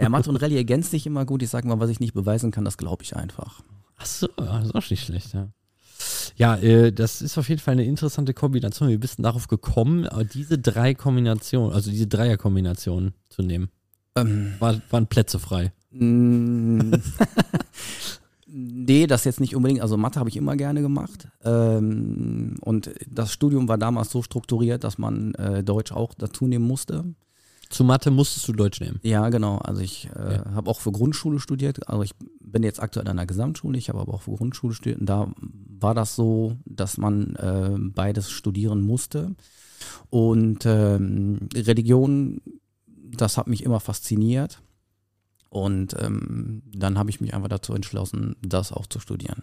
Ja, Mathe und Rallye ergänzt sich immer gut. Ich sage mal, was ich nicht beweisen kann, das glaube ich einfach. Ach so, das ist auch nicht schlecht, ja. Ja, äh, das ist auf jeden Fall eine interessante Kombination. Wie bist darauf gekommen, äh, diese drei Kombinationen, also diese Dreierkombinationen zu nehmen? Ähm, War, waren Plätze frei. Mm. nee, das jetzt nicht unbedingt. Also Mathe habe ich immer gerne gemacht. Ähm, und das Studium war damals so strukturiert, dass man äh, Deutsch auch dazu nehmen musste. Zu Mathe musstest du Deutsch nehmen. Ja, genau. Also ich äh, Ja. habe auch für Grundschule studiert. Also ich bin jetzt aktuell an einer Gesamtschule. Ich habe aber auch für Grundschule studiert. Und da war das so, dass man äh, beides studieren musste. Und ähm, Religion, das hat mich immer fasziniert. Und ähm, dann habe ich mich einfach dazu entschlossen, das auch zu studieren.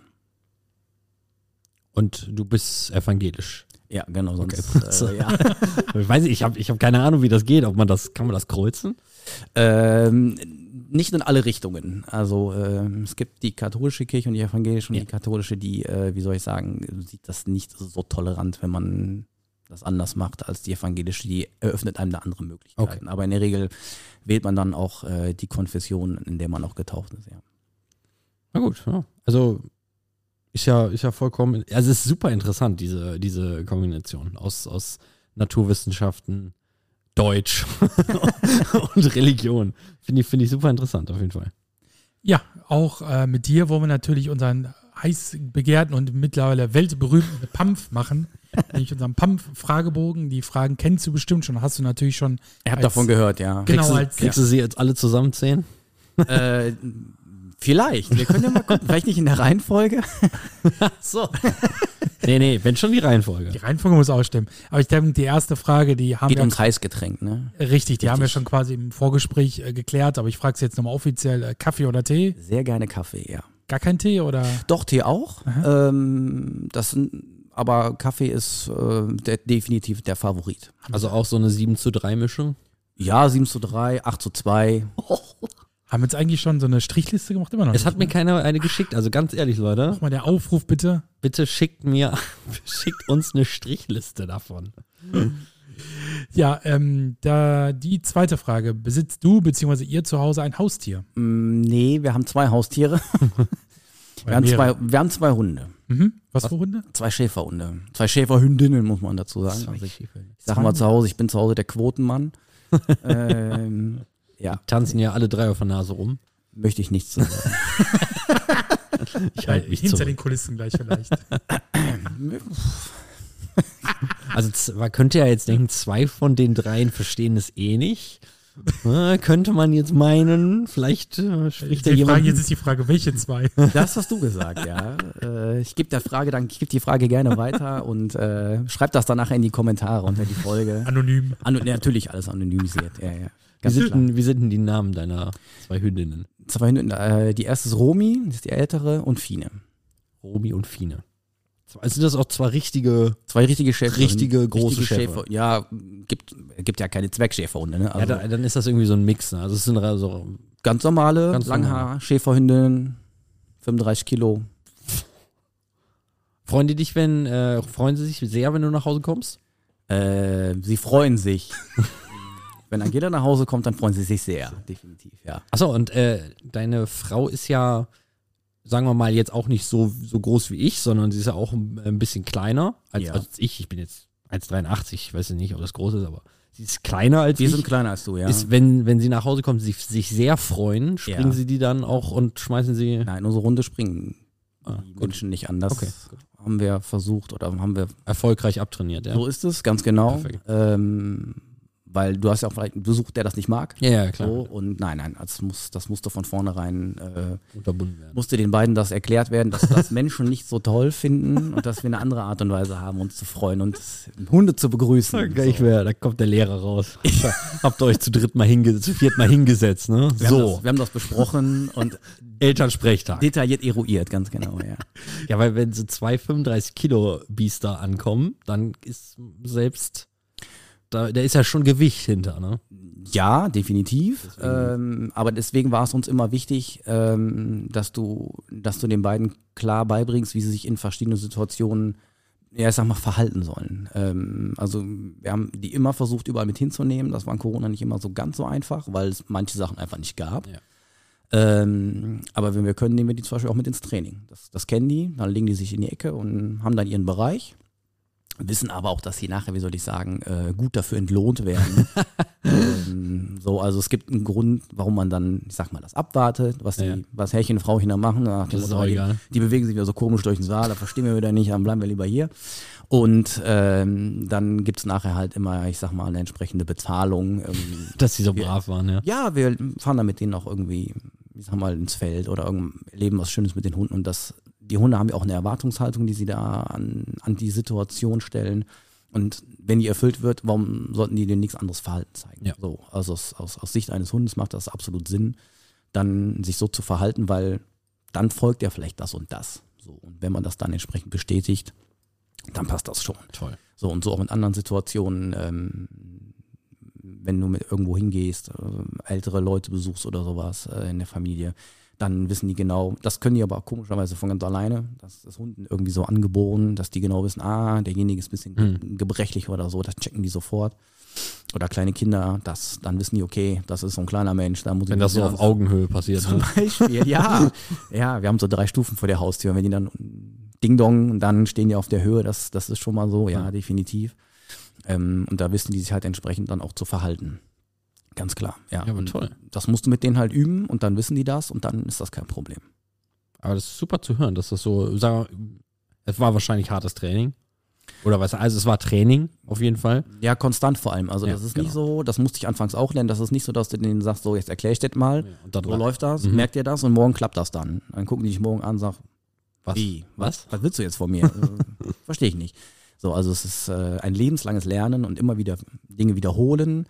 Und du bist evangelisch. Ja, genau. Sonst, So. äh, ja. Ich weiß nicht, ich habe ich hab keine Ahnung, wie das geht. Ob man das, kann man das kreuzen? Ähm, nicht in alle Richtungen. Also ähm, es gibt die katholische Kirche und die evangelische und Ja. die katholische, die, äh, wie soll ich sagen, sieht das nicht so tolerant, wenn man das anders macht als die evangelische. Die eröffnet einem da andere Möglichkeiten. Aber in der Regel wählt man dann auch äh, die Konfession, in der man auch getauft ist. Ja. Na gut, ja. also Ist ja, ist ja vollkommen, also es ist super interessant, diese, diese Kombination aus, aus Naturwissenschaften, Deutsch und Religion. Finde ich, finde ich super interessant auf jeden Fall. Ja, auch äh, mit dir wollen wir natürlich unseren heiß begehrten und mittlerweile weltberühmten PAMF machen. Nämlich unseren PAMF-Fragebogen. Die Fragen kennst du bestimmt schon, hast du natürlich schon. Ich habe als- davon gehört, ja. Genau, kriegst du, als- kriegst du sie jetzt alle zusammenzählen? äh, vielleicht. Wir können ja mal gucken. Vielleicht nicht in der Reihenfolge. So. nee, nee, wenn schon die Reihenfolge. Die Reihenfolge muss auch stimmen. Aber ich denke, die erste Frage, die haben Geht wir ums Heißgetränk, ne? richtig, die haben wir Richtig. schon quasi im Vorgespräch äh, geklärt, aber ich frage es jetzt nochmal offiziell: äh, Kaffee oder Tee? Sehr gerne Kaffee, ja. Gar kein Tee oder? Doch, Tee auch. Ähm, das sind, aber Kaffee ist äh, der, definitiv der Favorit. Also auch so eine 7 zu 3 Mischung. Ja, 7 zu 3, 8 zu 2. Haben wir jetzt eigentlich schon so eine Strichliste gemacht? Immer noch Es nicht, hat mir ne? keiner eine geschickt. Also ganz ehrlich, Leute, Nochmal der Aufruf bitte. bitte schickt mir, schickt uns eine Strichliste davon. Ja, ähm, da die zweite Frage. Besitzt du bzw. ihr zu Hause ein Haustier? Mm, nee, wir haben zwei Haustiere. Wir haben, zwei, wir haben zwei Hunde. Mhm. Was, für Hunde? Zwei Schäferhunde. Zwei Schäferhündinnen, muss man dazu sagen. Also ich, ich sage mal zu Hause, ich bin zu Hause der Quotenmann. ähm, ja, Tanzen ja alle drei auf der Nase rum. möchte ich nichts zu sagen. Ich halte mich Hinter zurück. den Kulissen gleich vielleicht. Also man könnte ja jetzt denken, zwei von den dreien verstehen es eh nicht. Äh, könnte man jetzt meinen, vielleicht äh, spricht da die jemand. Frage, jetzt ist die Frage, welche zwei? Das hast du gesagt, ja. Äh, ich gebe der Frage dann, ich gebe die Frage gerne weiter und äh, schreib das dann nachher in die Kommentare unter die Folge. Anonym. An, natürlich alles anonymisiert, ja, ja. Wie, Ganz sind klar. denn, wie sind denn die Namen deiner zwei Hündinnen? Zwei Hunde, äh, die erste ist Romy, das ist die ältere, und Fine. Romy und Fine. Also sind das auch zwei richtige. Zwei richtige Schäfer. Richtige große Schäfer. Ja, gibt, gibt ja keine Zweckschäferhunde, ne? ja, Also da, dann ist das irgendwie so ein Mix. Ne? Also es sind so. ganz normale, Ganz Langhaar, Schäferhündin, 35 Kilo. Freuen die dich, wenn, äh, freuen sie sich sehr, wenn du nach Hause kommst? Äh, sie freuen sich. Wenn Angela nach Hause kommt, dann freuen sie sich sehr, definitiv, ja. Achso, und äh, deine Frau ist ja, sagen wir mal, jetzt auch nicht so, so groß wie ich, sondern sie ist ja auch ein, ein bisschen kleiner als, Ja. als ich. Ich bin jetzt 1,83, ich weiß ja nicht, ob das groß ist, aber sie ist kleiner als Wir ich. sind kleiner als du, ja. Ist, wenn, wenn sie nach Hause kommt, sich, sich sehr freuen, springen Ja. sie die dann auch und schmeißen sie. Nein, unsere Runde springen Ah, die gut. Menschen nicht anders. Okay, Haben wir versucht oder haben wir. Erfolgreich abtrainiert, ja. So ist es, ganz genau. Ähm, weil du hast ja auch vielleicht einen Besuch, der das nicht mag. Ja, ja, klar. So, und nein, nein, das, muss, das musste von vornherein, äh, Unterbunden werden. musste den beiden das erklärt werden, dass das Menschen nicht so toll finden und dass wir eine andere Art und Weise haben, uns zu freuen und Hunde zu begrüßen. Ich wär, da kommt der Lehrer raus. Habt ihr euch zu dritt mal hingesetzt, zu viert mal hingesetzt, ne? Wir, haben so, das, wir haben das besprochen und Elternsprechtag. detailliert eruiert, ganz genau, ja. Ja, weil wenn so zwei 35 Kilo Biester ankommen, dann ist selbst, da, da ist ja schon Gewicht hinter, ne? Ja, definitiv. Ähm, aber deswegen war es uns immer wichtig, ähm, dass du, dass du den beiden klar beibringst, wie sie sich in verschiedenen Situationen, ja, ich sag mal, verhalten sollen. Ähm, also wir haben die immer versucht, überall mit hinzunehmen. Das war in Corona nicht immer so ganz so einfach, weil es manche Sachen einfach nicht gab. Ja. Ähm, aber wenn wir können, nehmen wir die zum Beispiel auch mit ins Training. Das, das kennen die, dann legen die sich in die Ecke und haben dann ihren Bereich. Wissen aber auch, dass sie nachher, wie soll ich sagen, äh, gut dafür entlohnt werden. ähm, so, also es gibt einen Grund, warum man dann, ich sag mal, das abwartet, was die, Ja. was Herrchen und Frauchen da machen. Dem Das ist auch die, egal. die bewegen sich wieder so komisch durch den Saal, da verstehen wir wieder nicht, dann bleiben wir lieber hier. Und ähm, dann gibt's nachher halt immer, ich sag mal, eine entsprechende Bezahlung. Ähm, Dass sie so Wir- brav waren, ja. ja, wir fahren dann mit denen auch irgendwie, ich sag mal, ins Feld oder irgend- erleben was Schönes mit den Hunden. Und das, die Hunde haben ja auch eine Erwartungshaltung, die sie da an, an die Situation stellen. Und wenn die erfüllt wird, warum sollten die denn nichts anderes Verhalten zeigen? Ja. So, also aus, aus, aus Sicht eines Hundes macht das absolut Sinn, dann sich so zu verhalten, weil dann folgt ja vielleicht das und das. So, und wenn man das dann entsprechend bestätigt, dann passt das schon. Toll. So und so auch in anderen Situationen, ähm, wenn du mit irgendwo hingehst, äh, ältere Leute besuchst oder sowas äh, in der Familie, dann wissen die genau, das können die aber auch komischerweise von ganz alleine. Das ist Hunden irgendwie so angeboren, dass die genau wissen, ah, derjenige ist ein bisschen Hm. gebrechlich oder so, das checken die sofort. oder kleine Kinder, das, dann wissen die, okay, das ist so ein kleiner Mensch, da muss Wenn ich das so auf Augenhöhe passiert. zum Ne? Beispiel, ja. ja, wir haben so drei Stufen vor der Haustür. Wenn die dann Ding Dong dann stehen die auf der Höhe, das, das ist schon mal so, ja, Ja. definitiv. Ähm, und da wissen die sich halt entsprechend dann auch zu verhalten. Ganz klar, ja. Ja, aber toll. Das musst du mit denen halt üben und dann wissen die das und dann ist das kein Problem. Aber das ist super zu hören, dass das so, sagen wir, es war wahrscheinlich hartes Training. Oder was, also es war Training auf jeden Fall. Ja, konstant vor allem. Also Ja, das ist genau. nicht so, das musste ich anfangs auch lernen, das ist nicht so, dass du denen sagst, so jetzt erklär ich das mal, Und dann so läuft das, Mhm. merkt ihr das und morgen klappt das dann. Dann gucken die dich morgen an und sagen, was? Wie? Was? Was willst du jetzt von mir? Äh, Verstehe ich nicht. So, also es ist äh, ein lebenslanges Lernen und immer wieder Dinge wiederholen.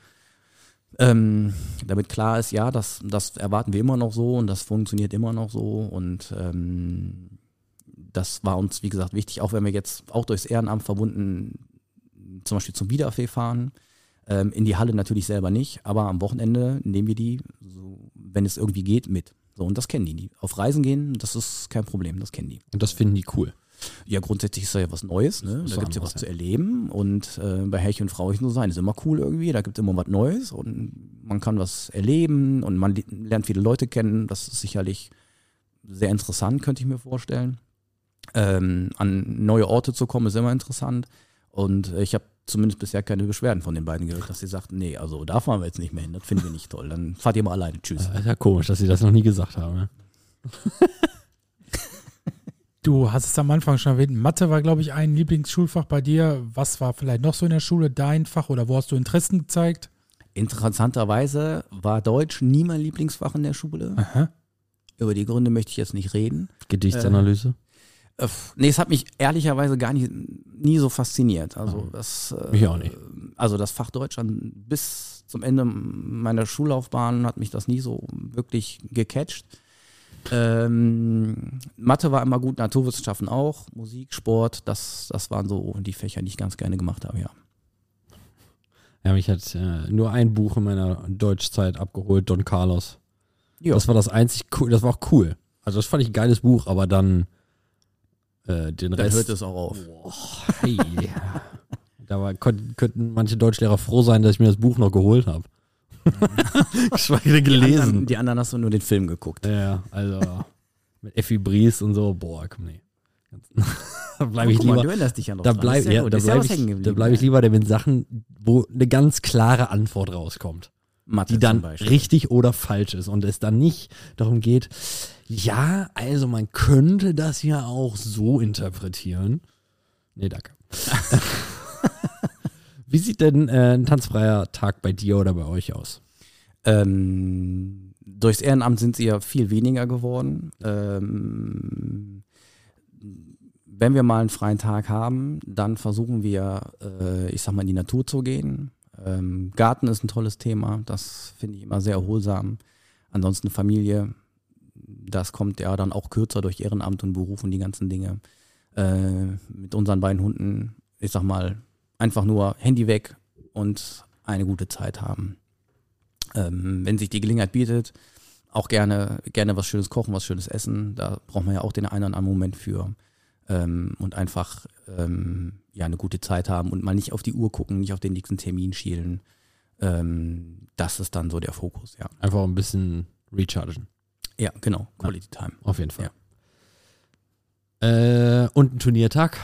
Ähm, damit klar ist, ja, das, das erwarten wir immer noch so und das funktioniert immer noch so. Und ähm, das war uns, wie gesagt, wichtig, auch wenn wir jetzt auch durchs Ehrenamt verbunden zum Beispiel zum Wiederfee fahren. Ähm, in die Halle natürlich selber nicht, aber am Wochenende nehmen wir die, so, wenn es irgendwie geht, mit. So, und das kennen die. Auf Reisen gehen, das ist kein Problem, das kennen die. Und das finden die cool. Ja, grundsätzlich ist da ja was Neues, ne? Da was gibt's ja was ja. zu erleben und äh, bei Herrchen und Frauchen so sein ist immer cool irgendwie, da gibt es immer was Neues und man kann was erleben und man lernt viele Leute kennen, das ist sicherlich sehr interessant, könnte ich mir vorstellen. Ähm, an neue Orte zu kommen ist immer interessant und äh, ich habe zumindest bisher keine Beschwerden von den beiden gehört, dass sie sagten, nee, also da fahren wir jetzt nicht mehr hin, das finden wir nicht toll, dann fahrt ihr mal alleine, tschüss. Das ist ja komisch, dass sie das noch nie gesagt haben. Ne? Du hast es am Anfang schon erwähnt. Mathe war, glaube ich, ein Lieblingsschulfach bei dir. Was war vielleicht noch so in der Schule dein Fach oder wo hast du Interessen gezeigt? Interessanterweise war Deutsch nie mein Lieblingsfach in der Schule. Aha. Über die Gründe möchte ich jetzt nicht reden. Gedichtsanalyse. Äh, nee, es hat mich ehrlicherweise gar nicht, nie so fasziniert. Also das, äh, Mich auch nicht. Also das Fach Deutsch an, bis zum Ende meiner Schullaufbahn hat mich das nie so wirklich gecatcht. Ähm, Mathe war immer gut, Naturwissenschaften auch, Musik, Sport, das, das waren so die Fächer, die ich ganz gerne gemacht habe, ja. Ja, mich hat äh, nur ein Buch in meiner Deutschzeit abgeholt, Don Carlos. Ja. Das war das einzig cool, das war auch cool. Also das fand ich ein geiles Buch, aber dann äh, den Dann Rest. hört es auch auf. Hey. da war, könnten manche Deutschlehrer froh sein, dass ich mir das Buch noch geholt habe. Geschweige denn Die anderen, gelesen. die anderen hast du nur den Film geguckt. Ja, also mit Effi Bries und so, boah, komm nee. da bleibe ich Guck mal, lieber. du erinnerst dich noch Da bleibe Ist ja da ja bleib hängen ich, da bleib ich lieber mit Sachen, wo eine ganz klare Antwort rauskommt, Mathe die dann richtig oder falsch ist und es dann nicht darum geht, ja, also man könnte das ja auch so interpretieren. Nee, danke. Wie sieht denn äh, ein tanzfreier Tag bei dir oder bei euch aus? Ähm, durchs Ehrenamt sind sie ja viel weniger geworden. Ähm, wenn wir mal einen freien Tag haben, dann versuchen wir, äh, ich sag mal, in die Natur zu gehen. Ähm, Garten ist ein tolles Thema, das finde ich immer sehr erholsam. Ansonsten Familie, das kommt ja dann auch kürzer durch Ehrenamt und Beruf und die ganzen Dinge. Äh, mit unseren beiden Hunden, ich sag mal, einfach nur Handy weg und eine gute Zeit haben ähm, wenn sich die Gelegenheit bietet, auch gerne, gerne was Schönes kochen, was Schönes essen. Da braucht man ja auch den einen oder anderen Moment für. Ähm, und einfach ähm, ja, eine gute Zeit haben und mal nicht auf die Uhr gucken, nicht auf den nächsten Termin schielen. Ähm, das ist dann so der Fokus, ja. Einfach ein bisschen rechargen, Ja, genau. Quality Time. auf jeden Fall. Äh, und ein Turniertag?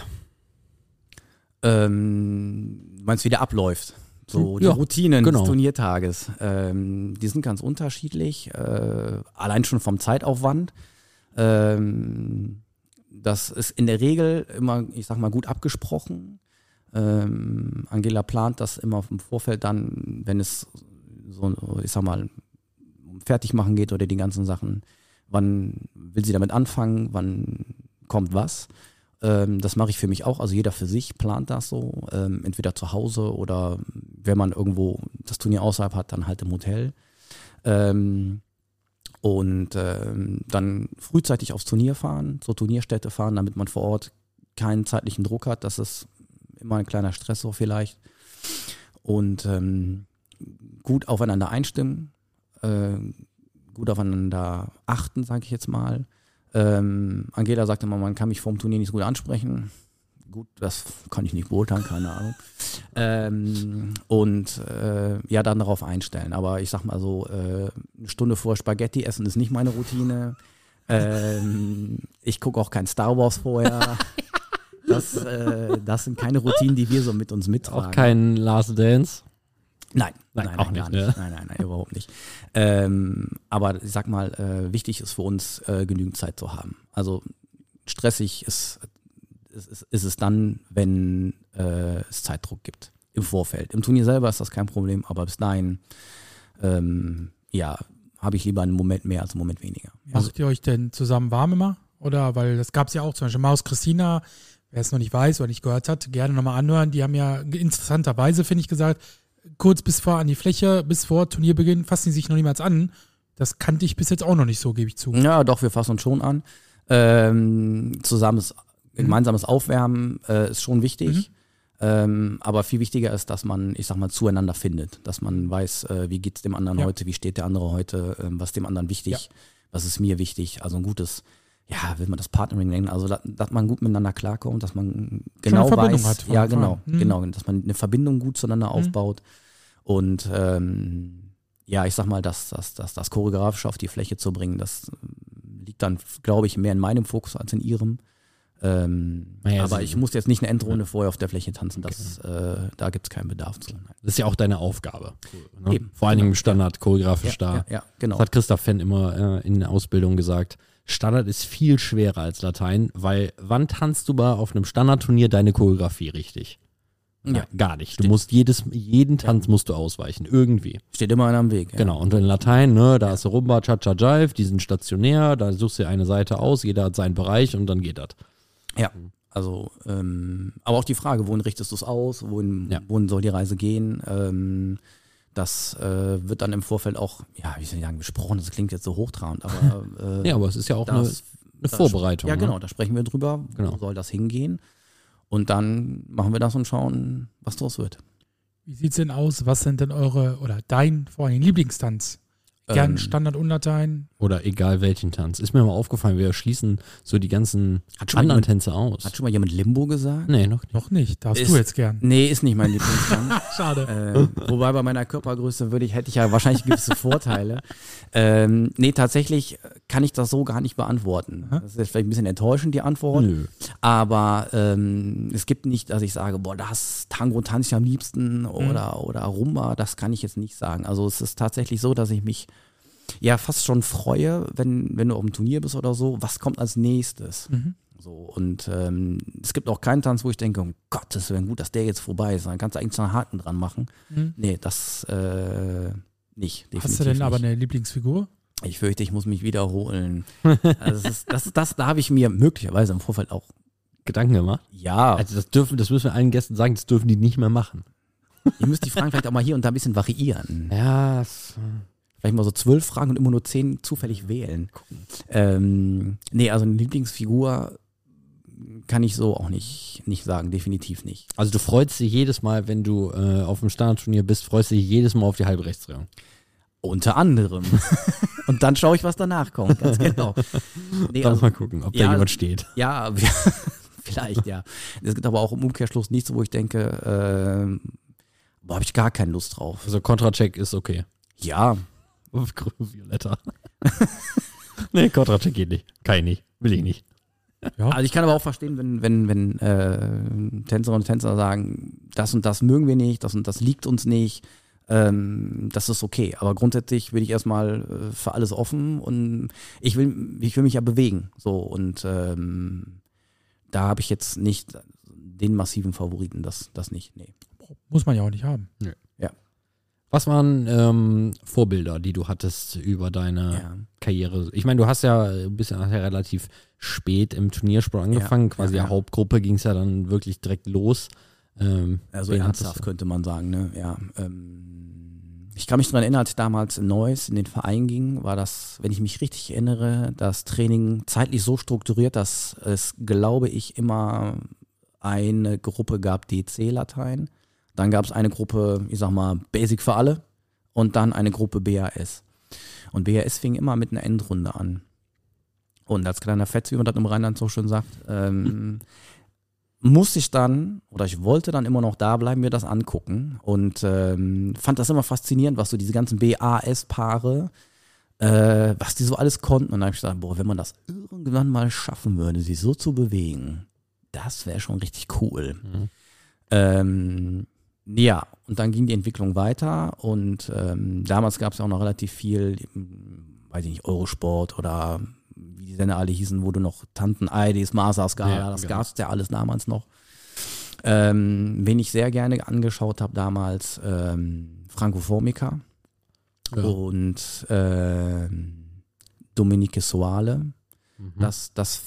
Ähm, du meinst, wie der abläuft? So die Ja, Routinen genau. des Turniertages. Ähm, die sind ganz unterschiedlich. Äh, allein schon vom Zeitaufwand. Ähm, das ist in der Regel immer, ich sag mal, gut abgesprochen. Ähm, Angela plant das immer im Vorfeld dann, wenn es so, ich sag mal, um Fertigmachen geht oder die ganzen Sachen. Wann will sie damit anfangen? Wann kommt was? Ähm, das mache ich für mich auch. Also jeder für sich plant das so. Ähm, entweder zu Hause oder wenn man irgendwo das Turnier außerhalb hat, dann halt im Hotel. Ähm, und ähm, dann frühzeitig aufs Turnier fahren, zur Turnierstätte fahren, damit man vor Ort keinen zeitlichen Druck hat. Das ist immer ein kleiner Stressor vielleicht. Und ähm, gut aufeinander einstimmen, äh, gut aufeinander achten, sage ich jetzt mal. Ähm, Angela sagte immer, man kann mich vorm Turnier nicht so gut ansprechen. gut, das kann ich nicht beurteilen, keine Ahnung. Ähm, und äh, ja, dann darauf einstellen. Aber ich sag mal so, äh, eine Stunde vor Spaghetti essen ist nicht meine Routine. Ähm, ich gucke auch kein Star Wars vorher. Das, äh, das sind keine Routinen, die wir so mit uns mittragen. Auch kein Last Dance. Nein, Nein, nein, auch nein, gar nicht, nicht. ne? Nein, nein, nein, überhaupt nicht. Ähm, aber ich sag mal, äh, wichtig ist für uns, äh, genügend Zeit zu haben. Also stressig ist, ist, ist, ist es dann, wenn äh, es Zeitdruck gibt im Vorfeld. Im Turnier selber ist das kein Problem, aber bis dahin, ähm, ja, habe ich lieber einen Moment mehr als einen Moment weniger. Macht ihr euch denn zusammen warm immer? Oder, weil das gab es ja auch zum Beispiel Maus Christina, wer es noch nicht weiß oder nicht gehört hat, gerne nochmal anhören. Die haben ja interessanterweise, finde ich, gesagt, kurz bis vor an die Fläche, bis vor Turnierbeginn fassen die sich noch niemals an. Das kannte ich bis jetzt auch noch nicht so, gebe ich zu. Ja, doch, wir fassen uns schon an. Ähm, zusammes, gemeinsames Aufwärmen äh, ist schon wichtig. Ähm, aber viel wichtiger ist, dass man, ich sag mal, zueinander findet. Dass man weiß, äh, wie geht's dem anderen Ja. heute, wie steht der andere heute, ähm, was dem anderen wichtig, Ja. was ist mir wichtig. Also ein gutes, ja, will man das Partnering nennen, also dass, dass man gut miteinander klarkommt, dass man genau weiß, hat ja genau. Mhm. genau, dass man eine Verbindung gut zueinander aufbaut und ähm, ja, ich sag mal, dass das, das, das choreografische auf die Fläche zu bringen, das ähm, liegt dann, glaube ich, mehr in meinem Fokus als in ihrem. Ähm, Naja, aber ich muss jetzt nicht eine Endrunde vorher auf der Fläche tanzen, das, äh, da gibt es keinen Bedarf zu. Nein. Das ist ja auch deine Aufgabe. Ne? Eben. Vor allen Dingen im Genau. Standard, choreografisch da. Ja, ja, genau. Das hat Christoph Fenn immer äh, in der Ausbildung gesagt. Standard ist viel schwerer als Latein, weil wann tanzt du mal auf einem Standardturnier deine Choreografie richtig? Ja. Gar nicht. Du musst jedes, jeden Tanz musst du ausweichen. Irgendwie. Steht immer einer am Weg. Ja. Genau. Und in Latein, ne, da ist Rumba, Cha-Cha, Jive, die sind stationär, da suchst du eine Seite aus, jeder hat seinen Bereich und dann geht das. Ja, also, ähm, aber auch die Frage, wohin richtest du es aus, wohin, Ja. wohin soll die Reise gehen? Ähm, das äh, wird dann im Vorfeld auch, ja, wie soll ich sagen, besprochen, das klingt jetzt so hochtrabend, aber äh, Ja, aber es ist ja auch eine, das, eine da- Vorbereitung. Ja, ne? genau, da sprechen wir drüber, Genau. wo soll das hingehen? Und dann machen wir das und schauen, was draus wird. Wie sieht's denn aus? Was sind denn eure oder dein vor allem Lieblingstanz? Gern Ähm, Standard und Latein? Oder egal welchen Tanz. Ist mir mal aufgefallen, wir schließen so die ganzen anderen jemand- Tänze aus. Hat schon mal jemand Limbo gesagt? Nee, noch nicht. Noch nicht. Darfst Ist- du jetzt gern. Nee, ist nicht mein Lieblingstanz. Schade. äh, wobei bei meiner Körpergröße würde ich, hätte ich ja wahrscheinlich gewisse Vorteile. Ähm, nee, tatsächlich kann ich das so gar nicht beantworten. Das ist vielleicht ein bisschen enttäuschend, die Antwort. Nö. Aber ähm, es gibt nicht, dass ich sage, boah, das Tango tanze ich am liebsten oder, oder Rumba, das kann ich jetzt nicht sagen. Also es ist tatsächlich so, dass ich mich ja fast schon freue, wenn, wenn du auf dem Turnier bist oder so, was kommt als nächstes? Mhm. So, und ähm, es gibt auch keinen Tanz, wo ich denke, um Gottes Willen, gut, dass der jetzt vorbei ist. Dann kannst du eigentlich so einen Haken dran machen. Mhm. Nee, das äh, nicht. Hast du denn aber nicht. eine Lieblingsfigur? Ich fürchte, ich muss mich wiederholen. also das, ist, das, das, da habe ich mir möglicherweise im Vorfeld auch, Gedanken gemacht. ja, Also das dürfen, das müssen wir allen Gästen sagen, das dürfen die nicht mehr machen. ihr müsst die Fragen vielleicht auch mal hier und da ein bisschen variieren. Ja, Vielleicht mal so zwölf Fragen und immer nur zehn zufällig wählen. Ähm, nee, also eine Lieblingsfigur kann ich so auch nicht, nicht sagen, definitiv nicht. also du freust dich jedes Mal, wenn du äh, auf dem Standardturnier bist, freust dich jedes Mal auf die Halbrechtsdrehung. Unter anderem. und dann schaue ich, was danach kommt, ganz genau. Nee, Dann also- mal gucken, ob ja, da jemand steht. Ja, vielleicht, ja. Es gibt aber auch im Umkehrschluss nichts, wo ich denke, ähm, boah, habe ich gar keine Lust drauf. Also Kontracheck ist okay. Ja, Violetta. nee, Kontracheck geht nicht. Kann ich nicht. Will ich nicht. Ja. also ich kann aber auch verstehen, wenn, wenn, wenn äh, Tänzerinnen und Tänzer sagen, das und das mögen wir nicht, das und das liegt uns nicht. Ähm, das ist okay. Aber grundsätzlich bin ich erstmal äh, für alles offen und ich will, ich will mich ja bewegen. So und ähm, da habe ich jetzt nicht den massiven Favoriten, das, das nicht. Nee. Muss man ja auch nicht haben. Was waren ähm, Vorbilder, die du hattest über deine Ja. Karriere? Ich meine, du hast ja ein bisschen ja relativ spät im Turniersport angefangen. Ja, Quasi ja, der. Hauptgruppe ging es ja dann wirklich direkt los. Ähm, Also ernsthaft könnte man sagen, ne? Ja. Ähm, ich kann mich daran erinnern, als ich damals in Neuss in den Verein ging, war das, wenn ich mich richtig erinnere, das Training zeitlich so strukturiert, dass es, glaube ich, immer eine Gruppe gab, DC-Latein. Dann gab es eine Gruppe, ich sag mal, Basic für alle und dann eine Gruppe BAS. Und BAS fing immer mit einer Endrunde an. Und als kleiner Fetz, wie man das im Rheinland so schön sagt, ähm, musste ich dann, oder ich wollte dann immer noch da bleiben, mir das angucken und ähm, fand das immer faszinierend, was so diese ganzen BAS-Paare, äh, was die so alles konnten. Und dann habe ich gesagt, boah, wenn man das irgendwann mal schaffen würde, sich so zu bewegen, das wäre schon richtig cool. Mhm. Ähm, ja, und dann ging die Entwicklung weiter und ähm, damals gab es auch noch relativ viel, weiß ich nicht, Eurosport oder wie die Sender alle hießen, wo du noch Tanten Eidis, Masa Skala, Ja, das genau. gab es ja alles damals noch. Ähm, wen ich sehr gerne angeschaut habe damals, ähm, Franco Formica Ja. und ähm, Dominique Soale. Mhm. Das, das,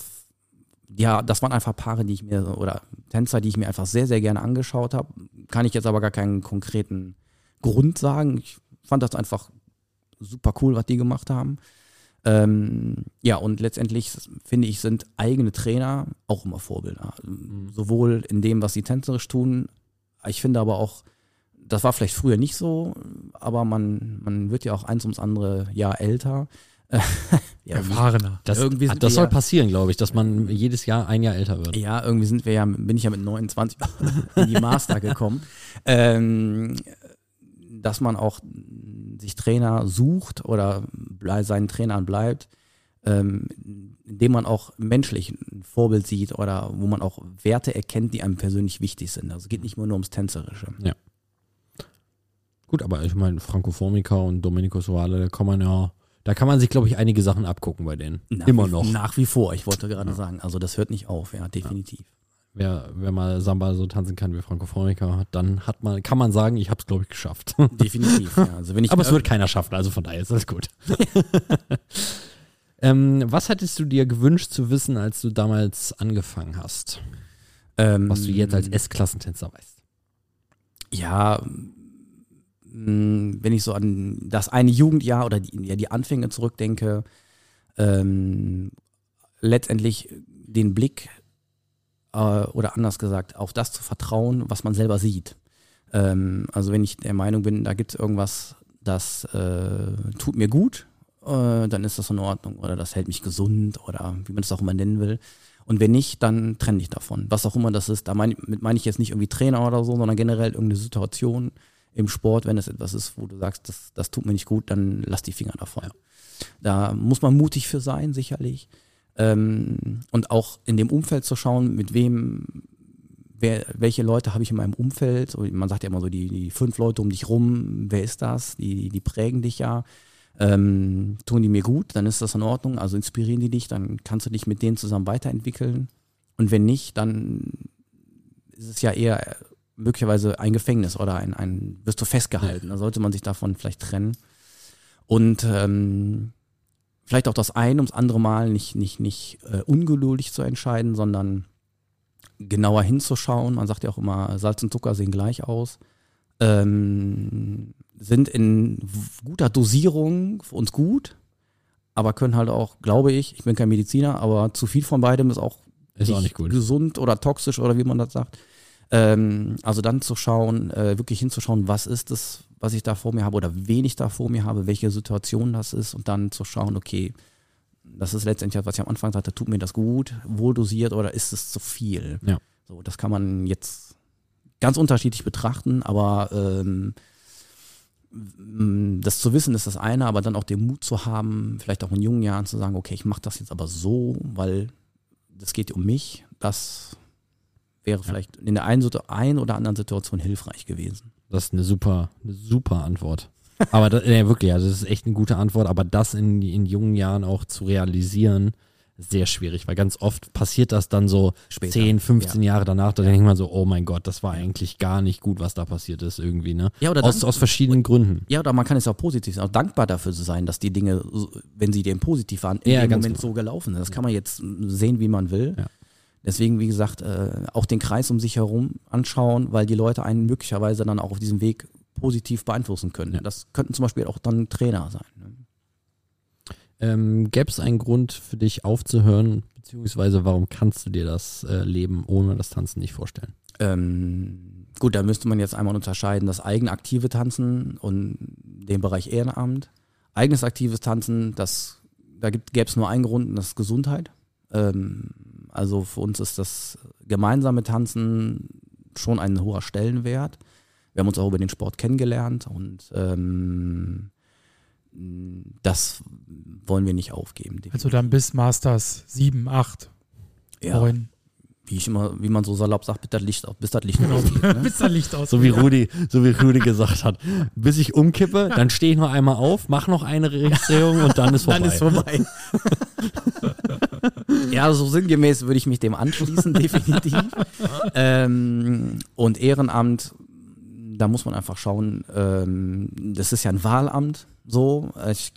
ja, das waren einfach Paare, die ich mir, oder Tänzer, die ich mir einfach sehr, sehr gerne angeschaut habe. Kann ich jetzt aber gar keinen konkreten Grund sagen. Ich fand das einfach super cool, was die gemacht haben. Ähm, ja, und letztendlich finde ich, sind eigene Trainer auch immer Vorbilder. Sowohl in dem, was sie tänzerisch tun. Ich finde aber auch, das war vielleicht früher nicht so, aber man, man wird ja auch eins ums andere Jahr älter. ja, Erfahrener. Das, Irgendwie sind das soll ja- passieren, glaube ich, dass man jedes Jahr ein Jahr älter wird. Ja, irgendwie sind wir ja, bin ich ja mit 29 in die Master gekommen. Ähm, dass man auch sich Trainer sucht oder seinen Trainern bleibt, ähm, indem man auch menschlich ein Vorbild sieht oder wo man auch Werte erkennt, die einem persönlich wichtig sind. Also es geht nicht nur, nur ums Tänzerische. Gut, aber ich meine, Franco Formica und Domenico Soale, da kann man ja, da kann man sich, glaube ich, einige Sachen abgucken bei denen. Nach Immer wie, noch. Nach wie vor, ich wollte gerade sagen. Also das hört nicht auf, ja, definitiv. Wer, wer mal Samba so tanzen kann wie Franco Formica, dann hat man, kann man sagen, ich habe es, glaube ich, geschafft. Definitiv, ja. Also wenn ich Aber es wird keiner schaffen, also von daher ist alles gut. ähm, was hättest du dir gewünscht zu wissen, als du damals angefangen hast? ähm, Was du jetzt als S-Klassentänzer weißt? ja, wenn ich so an das eine Jugendjahr oder die, ja, die Anfänge zurückdenke, ähm, letztendlich den Blick äh, oder anders gesagt, auf das zu vertrauen, was man selber sieht. Ähm, also wenn ich der Meinung bin, da gibt es irgendwas, das äh, tut mir gut, äh, dann ist das in Ordnung oder das hält mich gesund oder wie man es auch immer nennen will. Und wenn nicht, dann trenne dich davon. Was auch immer das ist. Da meine ich jetzt nicht irgendwie Trainer oder so, sondern generell irgendeine Situation im Sport, wenn es etwas ist, wo du sagst, das, das tut mir nicht gut, dann lass die Finger davon. Da muss man mutig für sein, sicherlich. Ähm, und auch in dem Umfeld zu schauen, mit wem, wer, welche Leute habe ich in meinem Umfeld. Man sagt ja immer so, die, die fünf Leute um dich rum, wer ist das? Die, die prägen dich ja. Ähm, tun die mir gut, dann ist das in Ordnung. Also inspirieren die dich, dann kannst du dich mit denen zusammen weiterentwickeln. Und wenn nicht, dann ist es ja eher möglicherweise ein Gefängnis oder ein, ein wirst du festgehalten. Da sollte man sich davon vielleicht trennen. Und ähm, vielleicht auch das eine ums andere Mal nicht, nicht, nicht äh, ungeduldig zu entscheiden, sondern genauer hinzuschauen. Man sagt ja auch immer, Salz und Zucker sehen gleich aus. Ähm, sind in guter Dosierung für uns gut, aber können halt auch, glaube ich, ich bin kein Mediziner, aber zu viel von beidem ist auch Ist auch nicht gut. gesund oder toxisch oder wie man das sagt. Ähm, also dann zu schauen, äh, wirklich hinzuschauen, was ist es, was ich da vor mir habe oder wen ich da vor mir habe, welche Situation das ist und dann zu schauen, okay, das ist letztendlich, was ich am Anfang sagte, tut mir das gut, wohl dosiert oder ist es zu viel? Ja. So, das kann man jetzt ganz unterschiedlich betrachten, aber ähm, das zu wissen ist das eine, aber dann auch den Mut zu haben, vielleicht auch in jungen Jahren zu sagen, okay, ich mache das jetzt aber so, weil das geht um mich, das wäre vielleicht in der einen, einen oder anderen Situation hilfreich gewesen. Das ist eine super, eine super Antwort. Aber das, nee, wirklich, also das ist echt eine gute Antwort, aber das in, in jungen Jahren auch zu realisieren, sehr schwierig, weil ganz oft passiert das dann so Später, 10, 15 Jahre danach, da denkt man so, oh mein Gott, das war eigentlich gar nicht gut, was da passiert ist irgendwie, ne? Ja, oder Aus, dann- aus verschiedenen Gründen. Ja, oder man kann es auch positiv sein, auch dankbar dafür zu sein, dass die Dinge, wenn sie dem positiv waren, in Ja, dem Moment genau. so gelaufen sind. Das kann man jetzt sehen, wie man will. Ja. Deswegen, wie gesagt, äh, auch den Kreis um sich herum anschauen, weil die Leute einen möglicherweise dann auch auf diesem Weg positiv beeinflussen können. Ja. Das könnten zum Beispiel auch dann Trainer sein. ne? Ähm, Gäbe es einen Grund für dich aufzuhören, beziehungsweise warum kannst du dir das äh, Leben ohne das Tanzen nicht vorstellen? Ähm, gut, da müsste man jetzt einmal unterscheiden, das eigene aktive Tanzen und den Bereich Ehrenamt. Eigenes aktives Tanzen, das, da gäbe es nur einen Grund, und das ist Gesundheit. Ähm, also für uns ist das gemeinsame Tanzen schon ein hoher Stellenwert. Wir haben uns auch über den Sport kennengelernt und ähm, das wollen wir nicht aufgeben. definitiv. Also dann bis Masters 7, 8, ja, 9. wie ich immer, wie man so salopp sagt, bis das Licht, auf- bis das Licht Genau, ausgeht. Ne? bis das Licht aus. So wie Rudi, so wie Rudi gesagt hat. Bis ich umkippe, dann stehe ich noch einmal auf, mache noch eine Registrierung und dann ist vorbei. Dann ist vorbei. ja, so sinngemäß würde ich mich dem anschließen, definitiv. ähm, und Ehrenamt, da muss man einfach schauen, ähm, das ist ja ein Wahlamt, so. Ich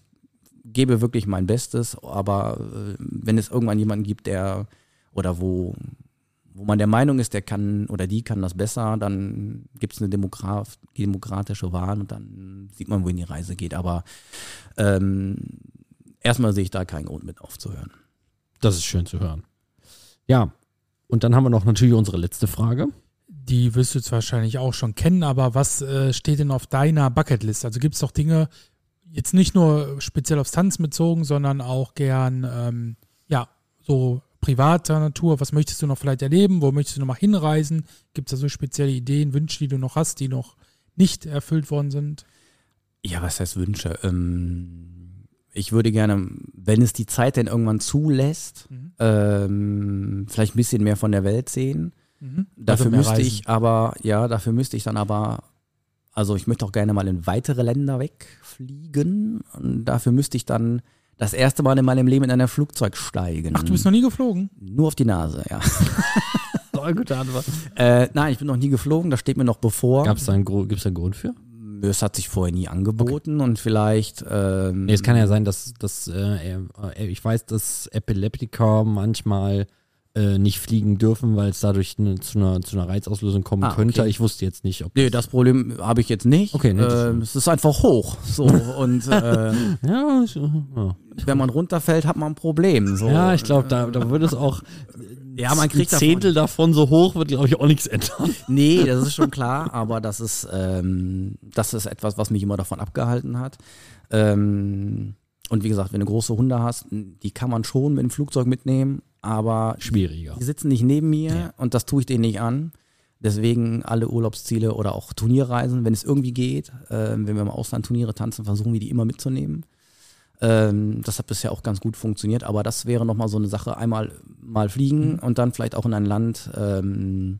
gebe wirklich mein Bestes, aber äh, wenn es irgendwann jemanden gibt, der oder wo, wo man der Meinung ist, der kann oder die kann das besser, dann gibt es eine Demokra demokratische Wahl und dann sieht man, wohin die Reise geht. Aber ähm, erstmal sehe ich da keinen Grund mit aufzuhören. Das ist schön zu hören. Ja, und dann haben wir noch natürlich unsere letzte Frage. Die wirst du jetzt wahrscheinlich auch schon kennen, aber was äh, steht denn auf deiner Bucketlist? Also gibt es doch Dinge, jetzt nicht nur speziell aufs Tanzen bezogen, sondern auch gern, ähm, ja, so privater Natur. Was möchtest du noch vielleicht erleben? Wo möchtest du noch mal hinreisen? Gibt es da so spezielle Ideen, Wünsche, die du noch hast, die noch nicht erfüllt worden sind? Ja, was heißt Wünsche? Ähm, ich würde gerne, wenn es die Zeit denn irgendwann zulässt, Mhm. ähm, vielleicht ein bisschen mehr von der Welt sehen. Mhm. Dafür Also müsste reisen. ich aber, ja, dafür müsste ich dann aber, also ich möchte auch gerne mal in weitere Länder wegfliegen. Und dafür müsste ich dann das erste Mal in meinem Leben in ein Flugzeug steigen. Ach, du bist noch nie geflogen? Nur auf die Nase, ja. Oh, gute Antwort. äh, nein, ich bin noch nie geflogen, das steht mir noch bevor. Gab's da einen, gibt's da einen Grund für? Es hat sich vorher nie angeboten und vielleicht. Ähm, Nee, es kann ja sein, dass, dass äh, äh, ich weiß, dass Epileptiker manchmal äh, nicht fliegen dürfen, weil es dadurch ne, zu, einer, zu einer Reizauslösung kommen Ah, okay. könnte. Ich wusste jetzt nicht, ob Nee, das Problem habe ich jetzt nicht. Okay, das- ähm, es ist einfach hoch. So und äh, ja, ich, ja. wenn man runterfällt, hat man ein Problem. So. ja, ich glaube, da, da würde es auch Ja, man kriegt ein Zehntel davon so hoch, wird glaube ich auch nichts ändern. Nee, das ist schon klar, aber das ist, ähm, das ist etwas, was mich immer davon abgehalten hat. Ähm, und wie gesagt, wenn du große Hunde hast, die kann man schon mit dem Flugzeug mitnehmen, aber Schwieriger. die sitzen nicht neben mir Ja. und das tue ich denen nicht an. Deswegen alle Urlaubsziele oder auch Turnierreisen, wenn es irgendwie geht, ähm, wenn wir im Ausland Turniere tanzen, versuchen wir die immer mitzunehmen. Ähm, das hat bisher auch ganz gut funktioniert, aber das wäre nochmal so eine Sache, einmal mal fliegen und dann vielleicht auch in ein Land, ähm,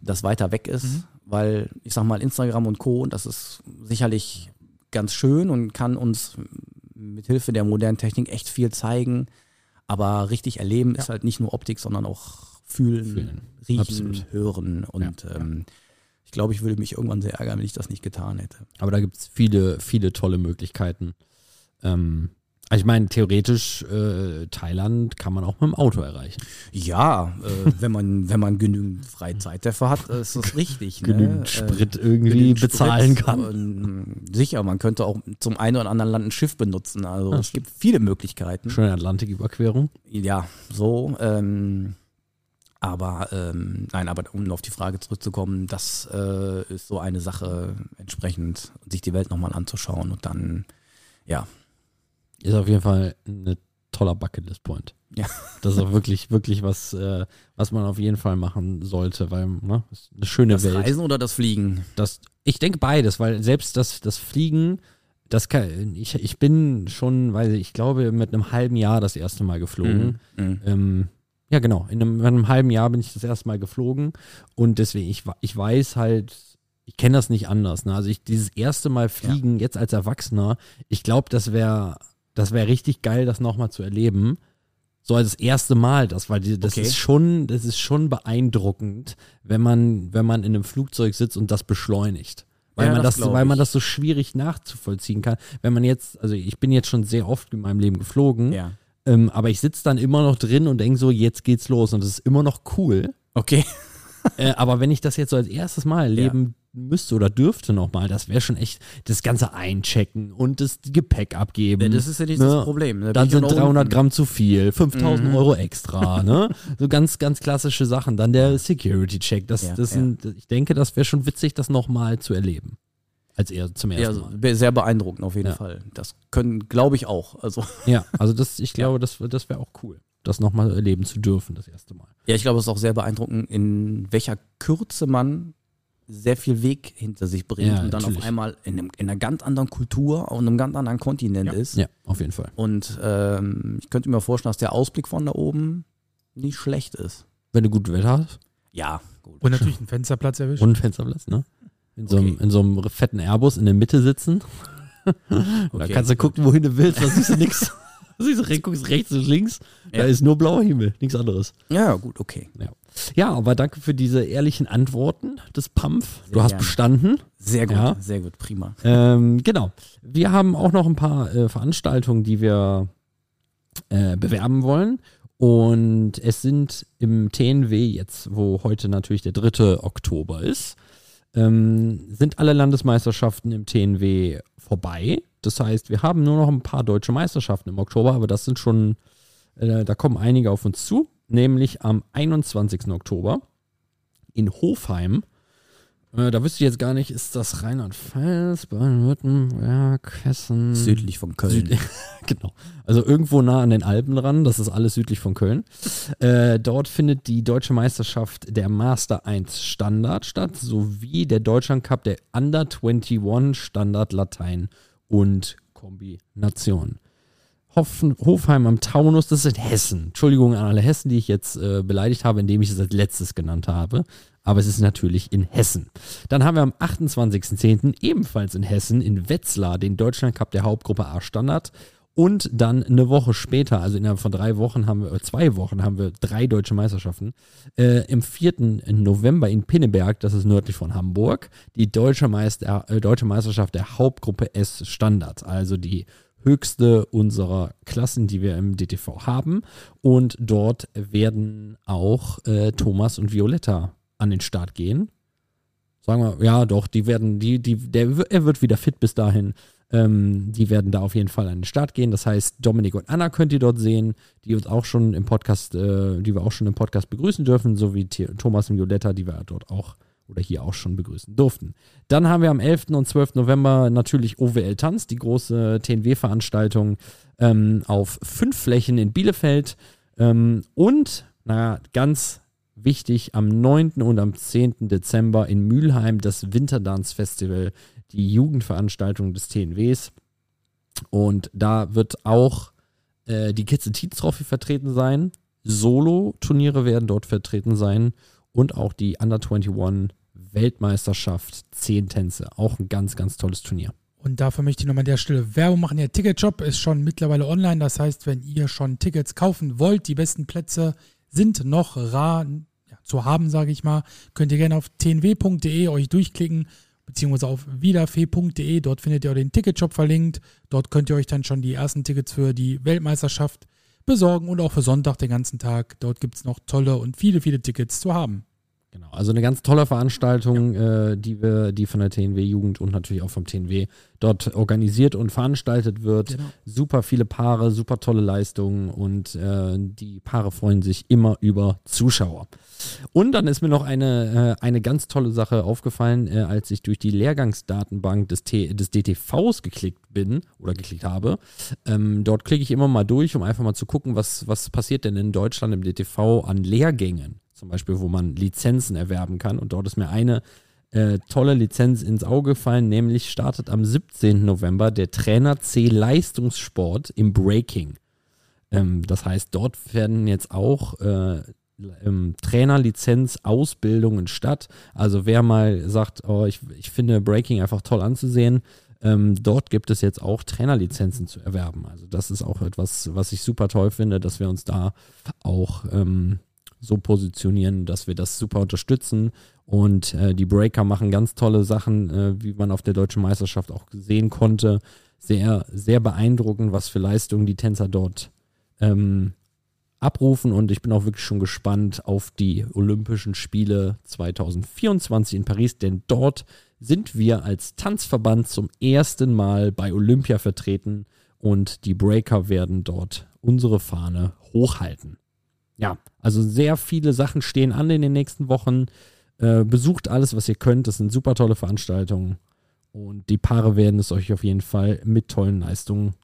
das weiter weg ist, weil ich sag mal Instagram und Co. das ist sicherlich ganz schön und kann uns mit Hilfe der modernen Technik echt viel zeigen, aber richtig erleben ist halt nicht nur Optik, sondern auch fühlen, Fühlen. riechen, Absolut. hören und ähm, ich glaube, ich würde mich irgendwann sehr ärgern, wenn ich das nicht getan hätte. Aber da gibt es viele, viele tolle Möglichkeiten. Ähm, also ich meine, theoretisch äh, Thailand kann man auch mit dem Auto erreichen. Ja, äh, wenn man wenn man genügend Freizeit dafür hat, ist das richtig. Genügend ne? Sprit Äh, irgendwie genügend bezahlen Sprit kann. Und, sicher, man könnte auch zum einen oder anderen Land ein Schiff benutzen. Also Ja, es gibt viele Möglichkeiten. Schöne Atlantiküberquerung. Ja, so. Ähm, aber ähm, nein, aber um auf die Frage zurückzukommen, das äh, ist so eine Sache, entsprechend sich die Welt nochmal anzuschauen und dann, ja, Ist auf jeden Fall ein toller Bucketlist-Point. Ja. Das ist auch wirklich, wirklich was, äh, was man auf jeden Fall machen sollte, weil, ne, ist eine schöne das Welt. Reisen oder das Fliegen. Das, ich denke beides, weil selbst das, das Fliegen, das kann, ich, ich bin schon, weil ich glaube, mit einem halben Jahr das erste Mal geflogen. Mhm. Ähm, ja, genau. In einem, in einem halben Jahr bin ich das erste Mal geflogen und deswegen, ich, ich weiß halt, ich kenne das nicht anders. Ne? Also ich dieses erste Mal fliegen, jetzt als Erwachsener, ich glaube, das wäre das wäre richtig geil, das nochmal zu erleben. So als das erste Mal, das, weil die, das Okay. ist schon, das ist schon beeindruckend, wenn man, wenn man in einem Flugzeug sitzt und das beschleunigt. Weil Ja, man das das, weil man das so schwierig nachzuvollziehen kann. Wenn man jetzt, also ich bin jetzt schon sehr oft in meinem Leben geflogen, Ja. ähm, aber ich sitze dann immer noch drin und denke so, jetzt geht's los und das ist immer noch cool. Okay. Äh, aber wenn ich das jetzt so als erstes Mal erleben müsste oder dürfte nochmal, das wäre schon echt das ganze Einchecken und das Gepäck abgeben. Ja, das ist ja nicht Ne? das Problem. Da Dann sind ja noch 300 unten. Gramm zu viel, 5000 Mhm. Euro extra, ne? So ganz, ganz klassische Sachen. Dann der Security-Check. Das, Ja, das ja. sind, ich denke, das wäre schon witzig, das nochmal zu erleben. Als eher zum Ja, ersten also, Mal. be- sehr beeindruckend auf jeden Ja. Fall. Das können, glaube ich, auch. Also Ja, also das, ich glaube, das, das wäre auch cool. Das nochmal erleben zu dürfen, das erste Mal. Ja, ich glaube, es ist auch sehr beeindruckend, in welcher Kürze man sehr viel Weg hinter sich bringt Ja, und dann natürlich. auf einmal in, einem, in einer ganz anderen Kultur und einem ganz anderen Kontinent Ja. ist. Ja, auf jeden Fall. Und ähm, ich könnte mir vorstellen, dass der Ausblick von da oben nicht schlecht ist. Wenn du gutes Wetter hast Ja, gut. Und natürlich einen Fensterplatz erwischt. und einen Fensterplatz, ne? In so, einem, Okay. in so einem fetten Airbus in der Mitte sitzen. Da Okay. kannst du gucken, wohin du willst, da siehst du nichts. Du siehst, re- guckst rechts und links, da Ja. ist nur blauer Himmel, nichts anderes. Ja, gut, okay. Ja, aber danke für diese ehrlichen Antworten des PAMF. Du Sehr hast gerne. bestanden. Sehr gut, Ja. sehr gut, prima. Ähm, genau. Wir haben auch noch ein paar äh, Veranstaltungen, die wir äh, bewerben wollen. Und es sind im TNW jetzt, wo heute natürlich der 3. Oktober ist, ähm, sind alle Landesmeisterschaften im TNW vorbei. Das heißt, wir haben nur noch ein paar deutsche Meisterschaften im Oktober, aber das sind schon, äh, da kommen einige auf uns zu, nämlich am 21. Oktober in Hofheim. Äh, da wüsste ich jetzt gar nicht, ist das Rheinland-Pfalz, Baden-Württemberg, Hessen? Südlich von Köln. Süd genau. Also irgendwo nah an den Alpen ran, das ist alles südlich von Köln. Äh, dort findet die deutsche Meisterschaft der Master 1 Standard statt, sowie der Deutschland Cup der Under 21 Standard Latein und Kombination. Hoffen, Hofheim am Taunus, das ist in Hessen. Entschuldigung an alle Hessen, die ich jetzt äh, beleidigt habe, indem ich es als letztes genannt habe. Aber es ist natürlich in Hessen. Dann haben wir am 28.10. ebenfalls in Hessen in Wetzlar den Deutschland Cup der Hauptgruppe A Standard. Und dann eine Woche später, also innerhalb von drei Wochen haben wir, äh, zwei Wochen haben wir drei deutsche Meisterschaften. Äh, Im 4. November in Pinneberg, das ist nördlich von Hamburg, die deutsche, Meister, äh, deutsche Meisterschaft der Hauptgruppe S Standard. Also die höchste unserer Klassen, die wir im DTV haben. Und dort werden auch äh, Thomas und Violetta an den Start gehen. Sagen wir, ja, doch, die werden, die, die, der, er wird wieder fit bis dahin. Ähm, die werden da auf jeden Fall an den Start gehen. Das heißt, Dominik und Anna könnt ihr dort sehen, die uns auch schon im Podcast, äh, die wir auch schon im Podcast begrüßen dürfen, sowie Thomas und Violetta, die wir dort auch oder hier auch schon begrüßen durften. Dann haben wir am 11. und 12. November natürlich OWL Tanz, die große TNW-Veranstaltung ähm, auf fünf Flächen in Bielefeld. Ähm, und, naja, ganz wichtig, am 9. und am 10. Dezember in Mülheim das Winterdance Festival, die Jugendveranstaltung des TNWs. Und da wird auch äh, die and Teens Trophy vertreten sein. Solo-Turniere werden dort vertreten sein und auch die Under 21 Weltmeisterschaft 10 Tänze. Auch ein ganz, ganz tolles Turnier. Und dafür möchte ich nochmal an der Stelle Werbung machen. Der Ticketshop ist schon mittlerweile online. Das heißt, wenn ihr schon Tickets kaufen wollt, die besten Plätze sind noch rar ja, zu haben, sage ich mal, könnt ihr gerne auf tnw.de euch durchklicken, beziehungsweise auf wiederfee.de. Dort findet ihr auch den Ticketshop verlinkt. Dort könnt ihr euch dann schon die ersten Tickets für die Weltmeisterschaft besorgen und auch für Sonntag den ganzen Tag. Dort gibt es noch tolle und viele, viele Tickets zu haben. Genau, also eine ganz tolle Veranstaltung, äh, die wir, die von der TNW Jugend und natürlich auch vom TNW dort organisiert und veranstaltet wird. Genau. Super viele Paare, super tolle Leistungen und äh, die Paare freuen sich immer über Zuschauer. Und dann ist mir noch eine, äh, eine ganz tolle Sache aufgefallen, äh, als ich durch die Lehrgangsdatenbank des, T des DTVs geklickt bin oder geklickt habe. Ähm, dort klicke ich immer mal durch, um einfach mal zu gucken, was, was passiert denn in Deutschland im DTV an Lehrgängen. Zum Beispiel, wo man Lizenzen erwerben kann. Und dort ist mir eine äh, tolle Lizenz ins Auge gefallen, nämlich startet am 17. November der Trainer C Leistungssport im Breaking. Ähm, das heißt, dort werden jetzt auch äh, ähm, Trainerlizenz-Ausbildungen statt. Also wer mal sagt, oh, ich, ich finde Breaking einfach toll anzusehen, ähm, dort gibt es jetzt auch Trainerlizenzen zu erwerben. Also das ist auch etwas, was ich super toll finde, dass wir uns da auch ähm, so positionieren, dass wir das super unterstützen. Und äh, die Breaker machen ganz tolle Sachen, äh, wie man auf der deutschen Meisterschaft auch sehen konnte. Sehr, sehr beeindruckend, was für Leistungen die Tänzer dort ähm, abrufen. Und ich bin auch wirklich schon gespannt auf die Olympischen Spiele 2024 in Paris, denn dort sind wir als Tanzverband zum ersten Mal bei Olympia vertreten und die Breaker werden dort unsere Fahne hochhalten. Ja, also sehr viele Sachen stehen an in den nächsten Wochen. Äh, besucht alles, was ihr könnt. Das sind super tolle Veranstaltungen. Und die Paare werden es euch auf jeden Fall mit tollen Leistungen,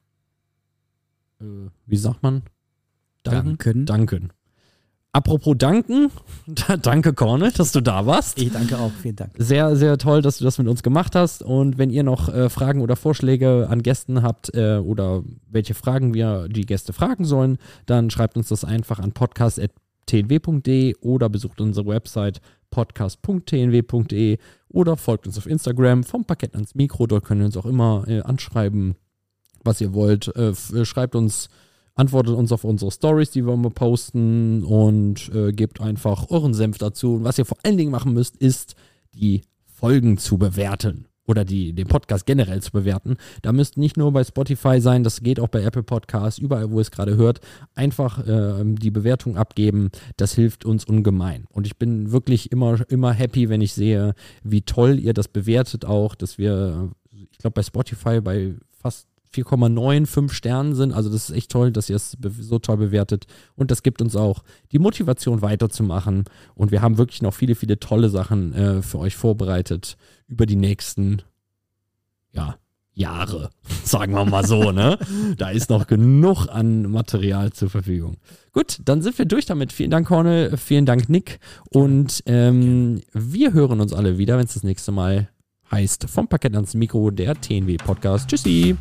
äh, wie sagt man, Danken. Danken. Apropos danken, danke Corne, dass du da warst. Ich danke auch, vielen Dank. Sehr, sehr toll, dass du das mit uns gemacht hast. Und wenn ihr noch äh, Fragen oder Vorschläge an Gästen habt äh, oder welche Fragen wir die Gäste fragen sollen, dann schreibt uns das einfach an podcast.tnw.de oder besucht unsere Website podcast.tnw.de oder folgt uns auf Instagram vom Parkett ans Mikro. Dort könnt ihr uns auch immer äh, anschreiben, was ihr wollt. Äh, schreibt uns antwortet uns auf unsere Stories, die wir mal posten und äh, gebt einfach euren Senf dazu. Und was ihr vor allen Dingen machen müsst, ist die Folgen zu bewerten oder die, den Podcast generell zu bewerten. Da müsst nicht nur bei Spotify sein, das geht auch bei Apple Podcasts, überall, wo ihr es gerade hört, einfach äh, die Bewertung abgeben. Das hilft uns ungemein. Und ich bin wirklich immer, immer happy, wenn ich sehe, wie toll ihr das bewertet auch, dass wir, ich glaube, bei Spotify bei fast 4,95 Sternen sind. Also das ist echt toll, dass ihr es so toll bewertet. Und das gibt uns auch die Motivation weiterzumachen. Und wir haben wirklich noch viele, viele tolle Sachen äh, für euch vorbereitet über die nächsten, ja, Jahre, sagen wir mal so, ne? Da ist noch genug an Material zur Verfügung. Gut, dann sind wir durch damit. Vielen Dank, Cornel, vielen Dank, Nick. Und ähm, wir hören uns alle wieder, wenn es das nächste Mal heißt vom Parkett ans Mikro, der TNW Podcast. Tschüssi.